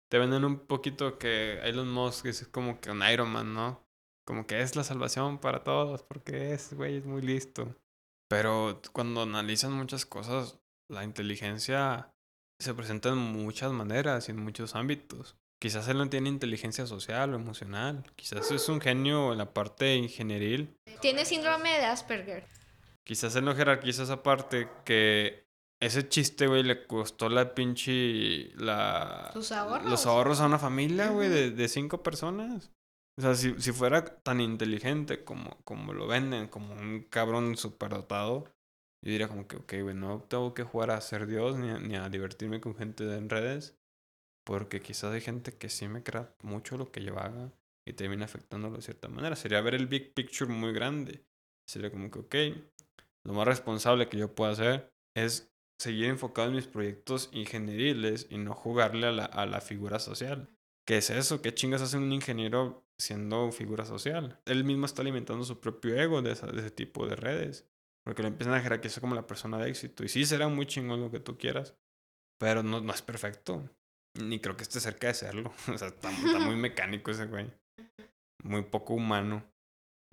te venden un poquito que Elon Musk es como que un Iron Man, ¿no? Como que es la salvación para todos, porque es, güey, es muy listo. Pero cuando analizan muchas cosas, la inteligencia se presenta en muchas maneras y en muchos ámbitos. Quizás él no tiene inteligencia social o emocional. Quizás es un genio en la parte ingenieril. Tiene síndrome de Asperger. Quizás él no jerarquiza esa parte que ese chiste, güey, le costó la pinche... La, ¿Sus ahorros? Los ahorros a una familia, güey, de, de cinco personas. O sea, si, si fuera tan inteligente como, como lo venden, como un cabrón superdotado, yo diría como que, ok, güey, no tengo que jugar a ser Dios ni a, ni a divertirme con gente en redes. Porque quizás hay gente que sí me crea mucho lo que yo haga y termina afectándolo de cierta manera. Sería ver el big picture muy grande. Sería como que, ok, lo más responsable que yo puedo hacer es seguir enfocado en mis proyectos ingenieriles y no jugarle a la, a la figura social. ¿Qué es eso? ¿Qué chingas hace un ingeniero siendo figura social? Él mismo está alimentando su propio ego de ese tipo de redes. Porque lo empiezan a jerarquizar como la persona de éxito. Y sí, será muy chingón lo que tú quieras. Pero no, no es perfecto. Ni creo que esté cerca de serlo. O sea, está, está muy mecánico ese güey. Muy poco humano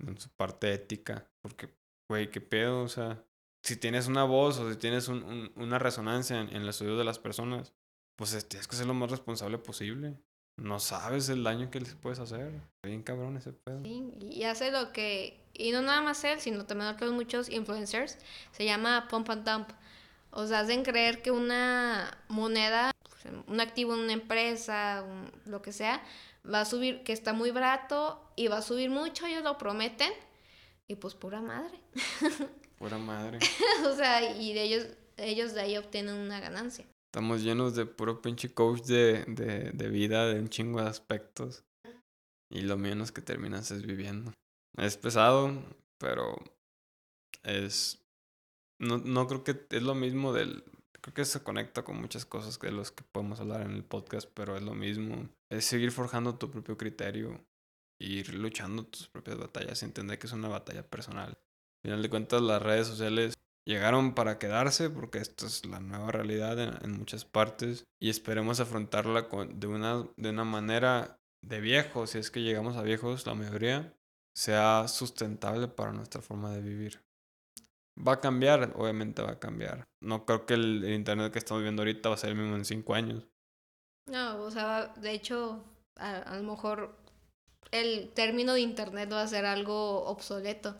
en su parte ética. Porque, güey, qué pedo. O sea, si tienes una voz o si tienes un, un, una resonancia en, en los oídos de las personas, pues tienes que ser lo más responsable posible. No sabes el daño que les puedes hacer. Bien cabrón ese pedo. Sí, y hace lo que. Y no nada más él, sino también otros muchos influencers. Se llama Pump and Dump. O sea, hacen creer que una moneda, un activo en una empresa, un, lo que sea, va a subir, que está muy barato y va a subir mucho, ellos lo prometen. Y pues pura madre. Pura madre. o sea, y de ellos, ellos de ahí obtienen una ganancia. Estamos llenos de puro pinche coach de, de, de vida, de un chingo de aspectos. Y lo menos que terminas es viviendo. Es pesado, pero es... No, no creo que es lo mismo del... Creo que se conecta con muchas cosas de los que podemos hablar en el podcast, pero es lo mismo. Es seguir forjando tu propio criterio, ir luchando tus propias batallas entender que es una batalla personal. Al final de cuentas, las redes sociales llegaron para quedarse porque esto es la nueva realidad en, en muchas partes y esperemos afrontarla con, de, una, de una manera de viejos, si es que llegamos a viejos, la mayoría, sea sustentable para nuestra forma de vivir. Va a cambiar, obviamente va a cambiar. No creo que el, el Internet que estamos viendo ahorita va a ser el mismo en cinco años. No, o sea, de hecho, a, a lo mejor el término de Internet va a ser algo obsoleto.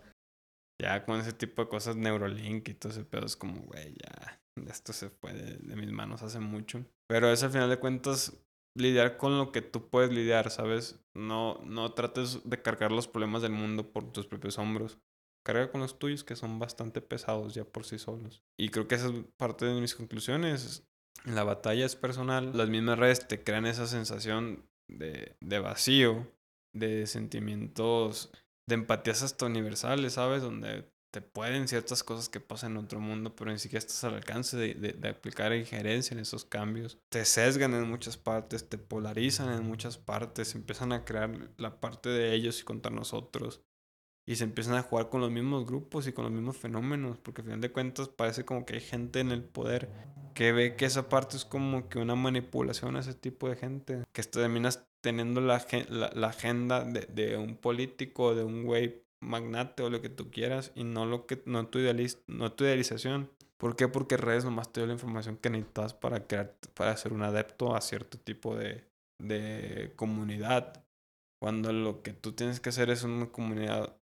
Ya con ese tipo de cosas, Neurolink y todo ese pedo es como, güey, ya, esto se fue de, de, mis manos hace mucho. Pero es al final de cuentas lidiar con lo que tú puedes lidiar, ¿sabes? No, no trates de cargar los problemas del mundo por tus propios hombros. Carga con los tuyos que son bastante pesados ya por sí solos. Y creo que esa es parte de mis conclusiones. La batalla es personal. Las mismas redes te crean esa sensación de, de vacío, de sentimientos de empatías hasta universales, ¿sabes? Donde te pueden ciertas cosas que pasan en otro mundo, pero ni siquiera estás al alcance de, de, aplicar injerencia en esos cambios. Te sesgan en muchas partes, te polarizan en muchas partes, empiezan a crear la parte de ellos y contra nosotros. Y se empiezan a jugar con los mismos grupos y con los mismos fenómenos, porque al final de cuentas parece como que hay gente en el poder que ve que esa parte es como que una manipulación a ese tipo de gente, que terminas teniendo la, la, agenda de, de, un político, de un güey magnate o lo que tú quieras y no lo que no tu idealiz, no tu idealización. ¿Por qué? Porque redes nomás te dio la información que necesitas para crear para ser un adepto a cierto tipo de, de comunidad. Cuando lo que tú tienes que hacer es una comunidad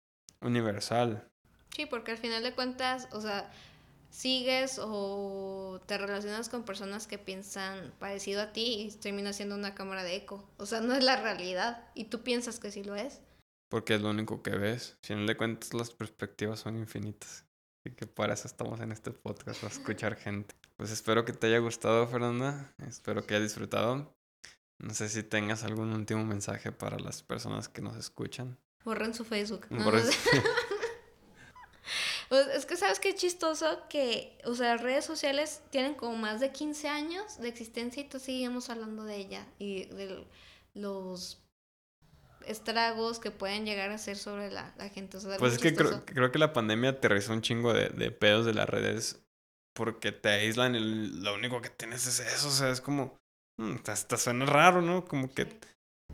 universal. Sí, porque al final de cuentas, o sea, sigues o te relacionas con personas que piensan parecido a ti y termina siendo una cámara de eco. O sea, no es la realidad y tú piensas que sí lo es. Porque es lo único que ves. Si no le cuentas, las perspectivas son infinitas. Así que para eso estamos en este podcast, a escuchar gente. Pues espero que te haya gustado, Fernanda. Espero que hayas disfrutado. No sé si tengas algún último mensaje para las personas que nos escuchan. Borren su Facebook. ¿no? Borren su... Pues es que sabes qué chistoso que, o sea, las redes sociales tienen como más de 15 años de existencia y todavía seguimos hablando de ella y de los estragos que pueden llegar a ser sobre la, la gente. O sea, pues es que creo, creo, que la pandemia aterrizó un chingo de, de pedos de las redes porque te aíslan y lo único que tienes es eso, o sea, es como, mm, hasta suena raro, ¿no? Como que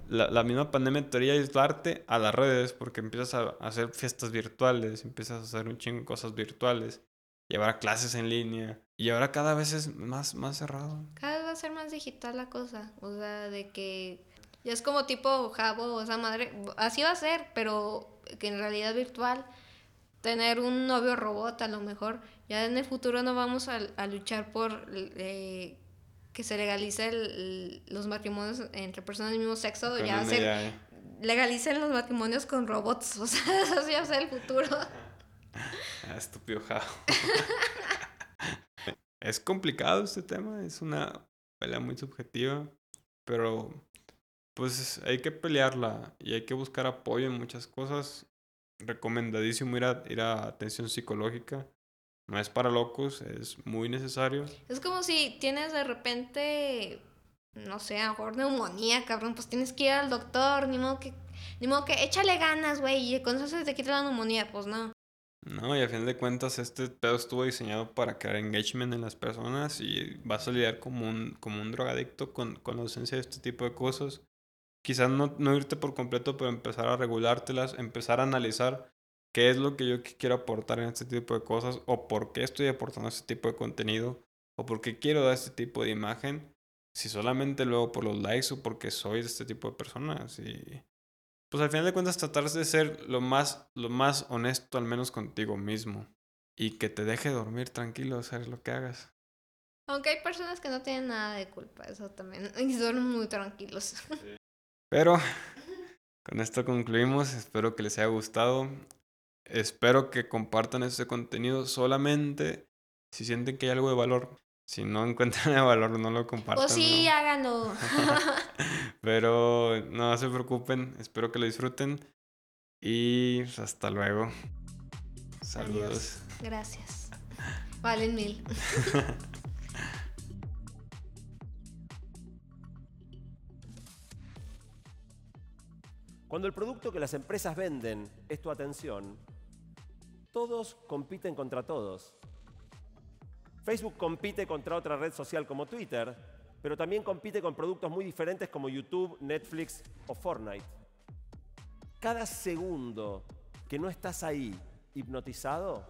la, la misma pandemia en teoría aislarte a las redes porque empiezas a hacer fiestas virtuales, empiezas a hacer un chingo de cosas virtuales, llevar clases en línea y ahora cada vez es más, más cerrado. Cada vez va a ser más digital la cosa, o sea, de que ya es como tipo Jabo o madre, así va a ser, pero que en realidad virtual, tener un novio robot a lo mejor, ya en el futuro no vamos a, a luchar por... Eh, que se legalice el, los matrimonios entre personas del mismo sexo, Con ya se ya- legalicen los matrimonios con robots, o sea, eso sí va a ser el futuro. Ah, estúpido Jao. es complicado este tema, es una pelea muy subjetiva, pero pues hay que pelearla y hay que buscar apoyo en muchas cosas. Recomendadísimo ir a, ir a atención psicológica. No es para locos, es muy necesario. Es como si tienes de repente, no sé, a lo mejor neumonía, cabrón, pues tienes que ir al doctor, ni modo que, ni modo que échale ganas, güey, y con eso se te quita la neumonía, pues no. No, y a fin de cuentas este pedo estuvo diseñado para crear engagement en las personas y vas a lidiar como un, como un drogadicto con, con la ausencia de este tipo de cosas. Quizás no, no irte por completo, pero empezar a regulártelas, empezar a analizar qué es lo que yo qui- quiero aportar en este tipo de cosas o por qué estoy aportando este tipo de contenido o por qué quiero dar este tipo de imagen. Si solamente luego por los likes o porque soy de este tipo de personas. Y pues al final de cuentas tratar de ser lo más, lo más honesto al menos contigo mismo. Y que te deje dormir tranquilo, hacer lo que hagas. Aunque hay personas que no tienen nada de culpa, eso también, y duermen muy tranquilos. Pero con esto concluimos. Espero que les haya gustado. Espero que compartan este contenido solamente si sienten que hay algo de valor. Si no encuentran de valor, no lo compartan. Pues sí, ¿no? háganlo. Pero no se preocupen. Espero que lo disfruten. Y pues, hasta luego. Saludos. Gracias. Valen mil. Cuando el producto que las empresas venden es tu atención, todos compiten contra todos. Facebook compite contra otra red social como Twitter, pero también compite con productos muy diferentes como YouTube, Netflix o Fortnite. Cada segundo que no estás ahí hipnotizado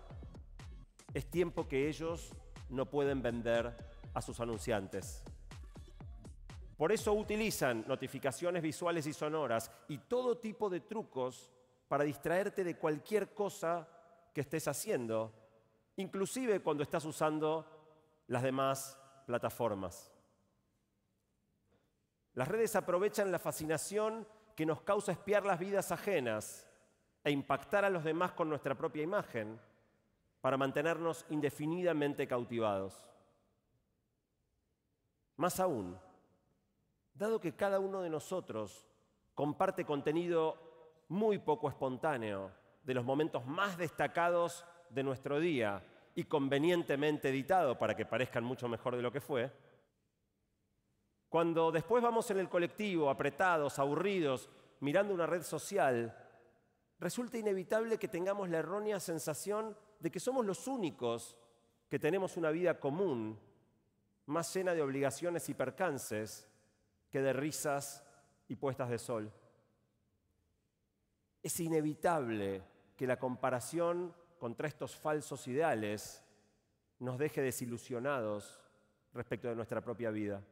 es tiempo que ellos no pueden vender a sus anunciantes. Por eso utilizan notificaciones visuales y sonoras y todo tipo de trucos para distraerte de cualquier cosa que estés haciendo, inclusive cuando estás usando las demás plataformas. Las redes aprovechan la fascinación que nos causa espiar las vidas ajenas e impactar a los demás con nuestra propia imagen para mantenernos indefinidamente cautivados. Más aún, dado que cada uno de nosotros comparte contenido muy poco espontáneo de los momentos más destacados de nuestro día y convenientemente editado para que parezcan mucho mejor de lo que fue, cuando después vamos en el colectivo apretados, aburridos, mirando una red social, resulta inevitable que tengamos la errónea sensación de que somos los únicos que tenemos una vida común, más llena de obligaciones y percances que de risas y puestas de sol. Es inevitable que la comparación contra estos falsos ideales nos deje desilusionados respecto de nuestra propia vida.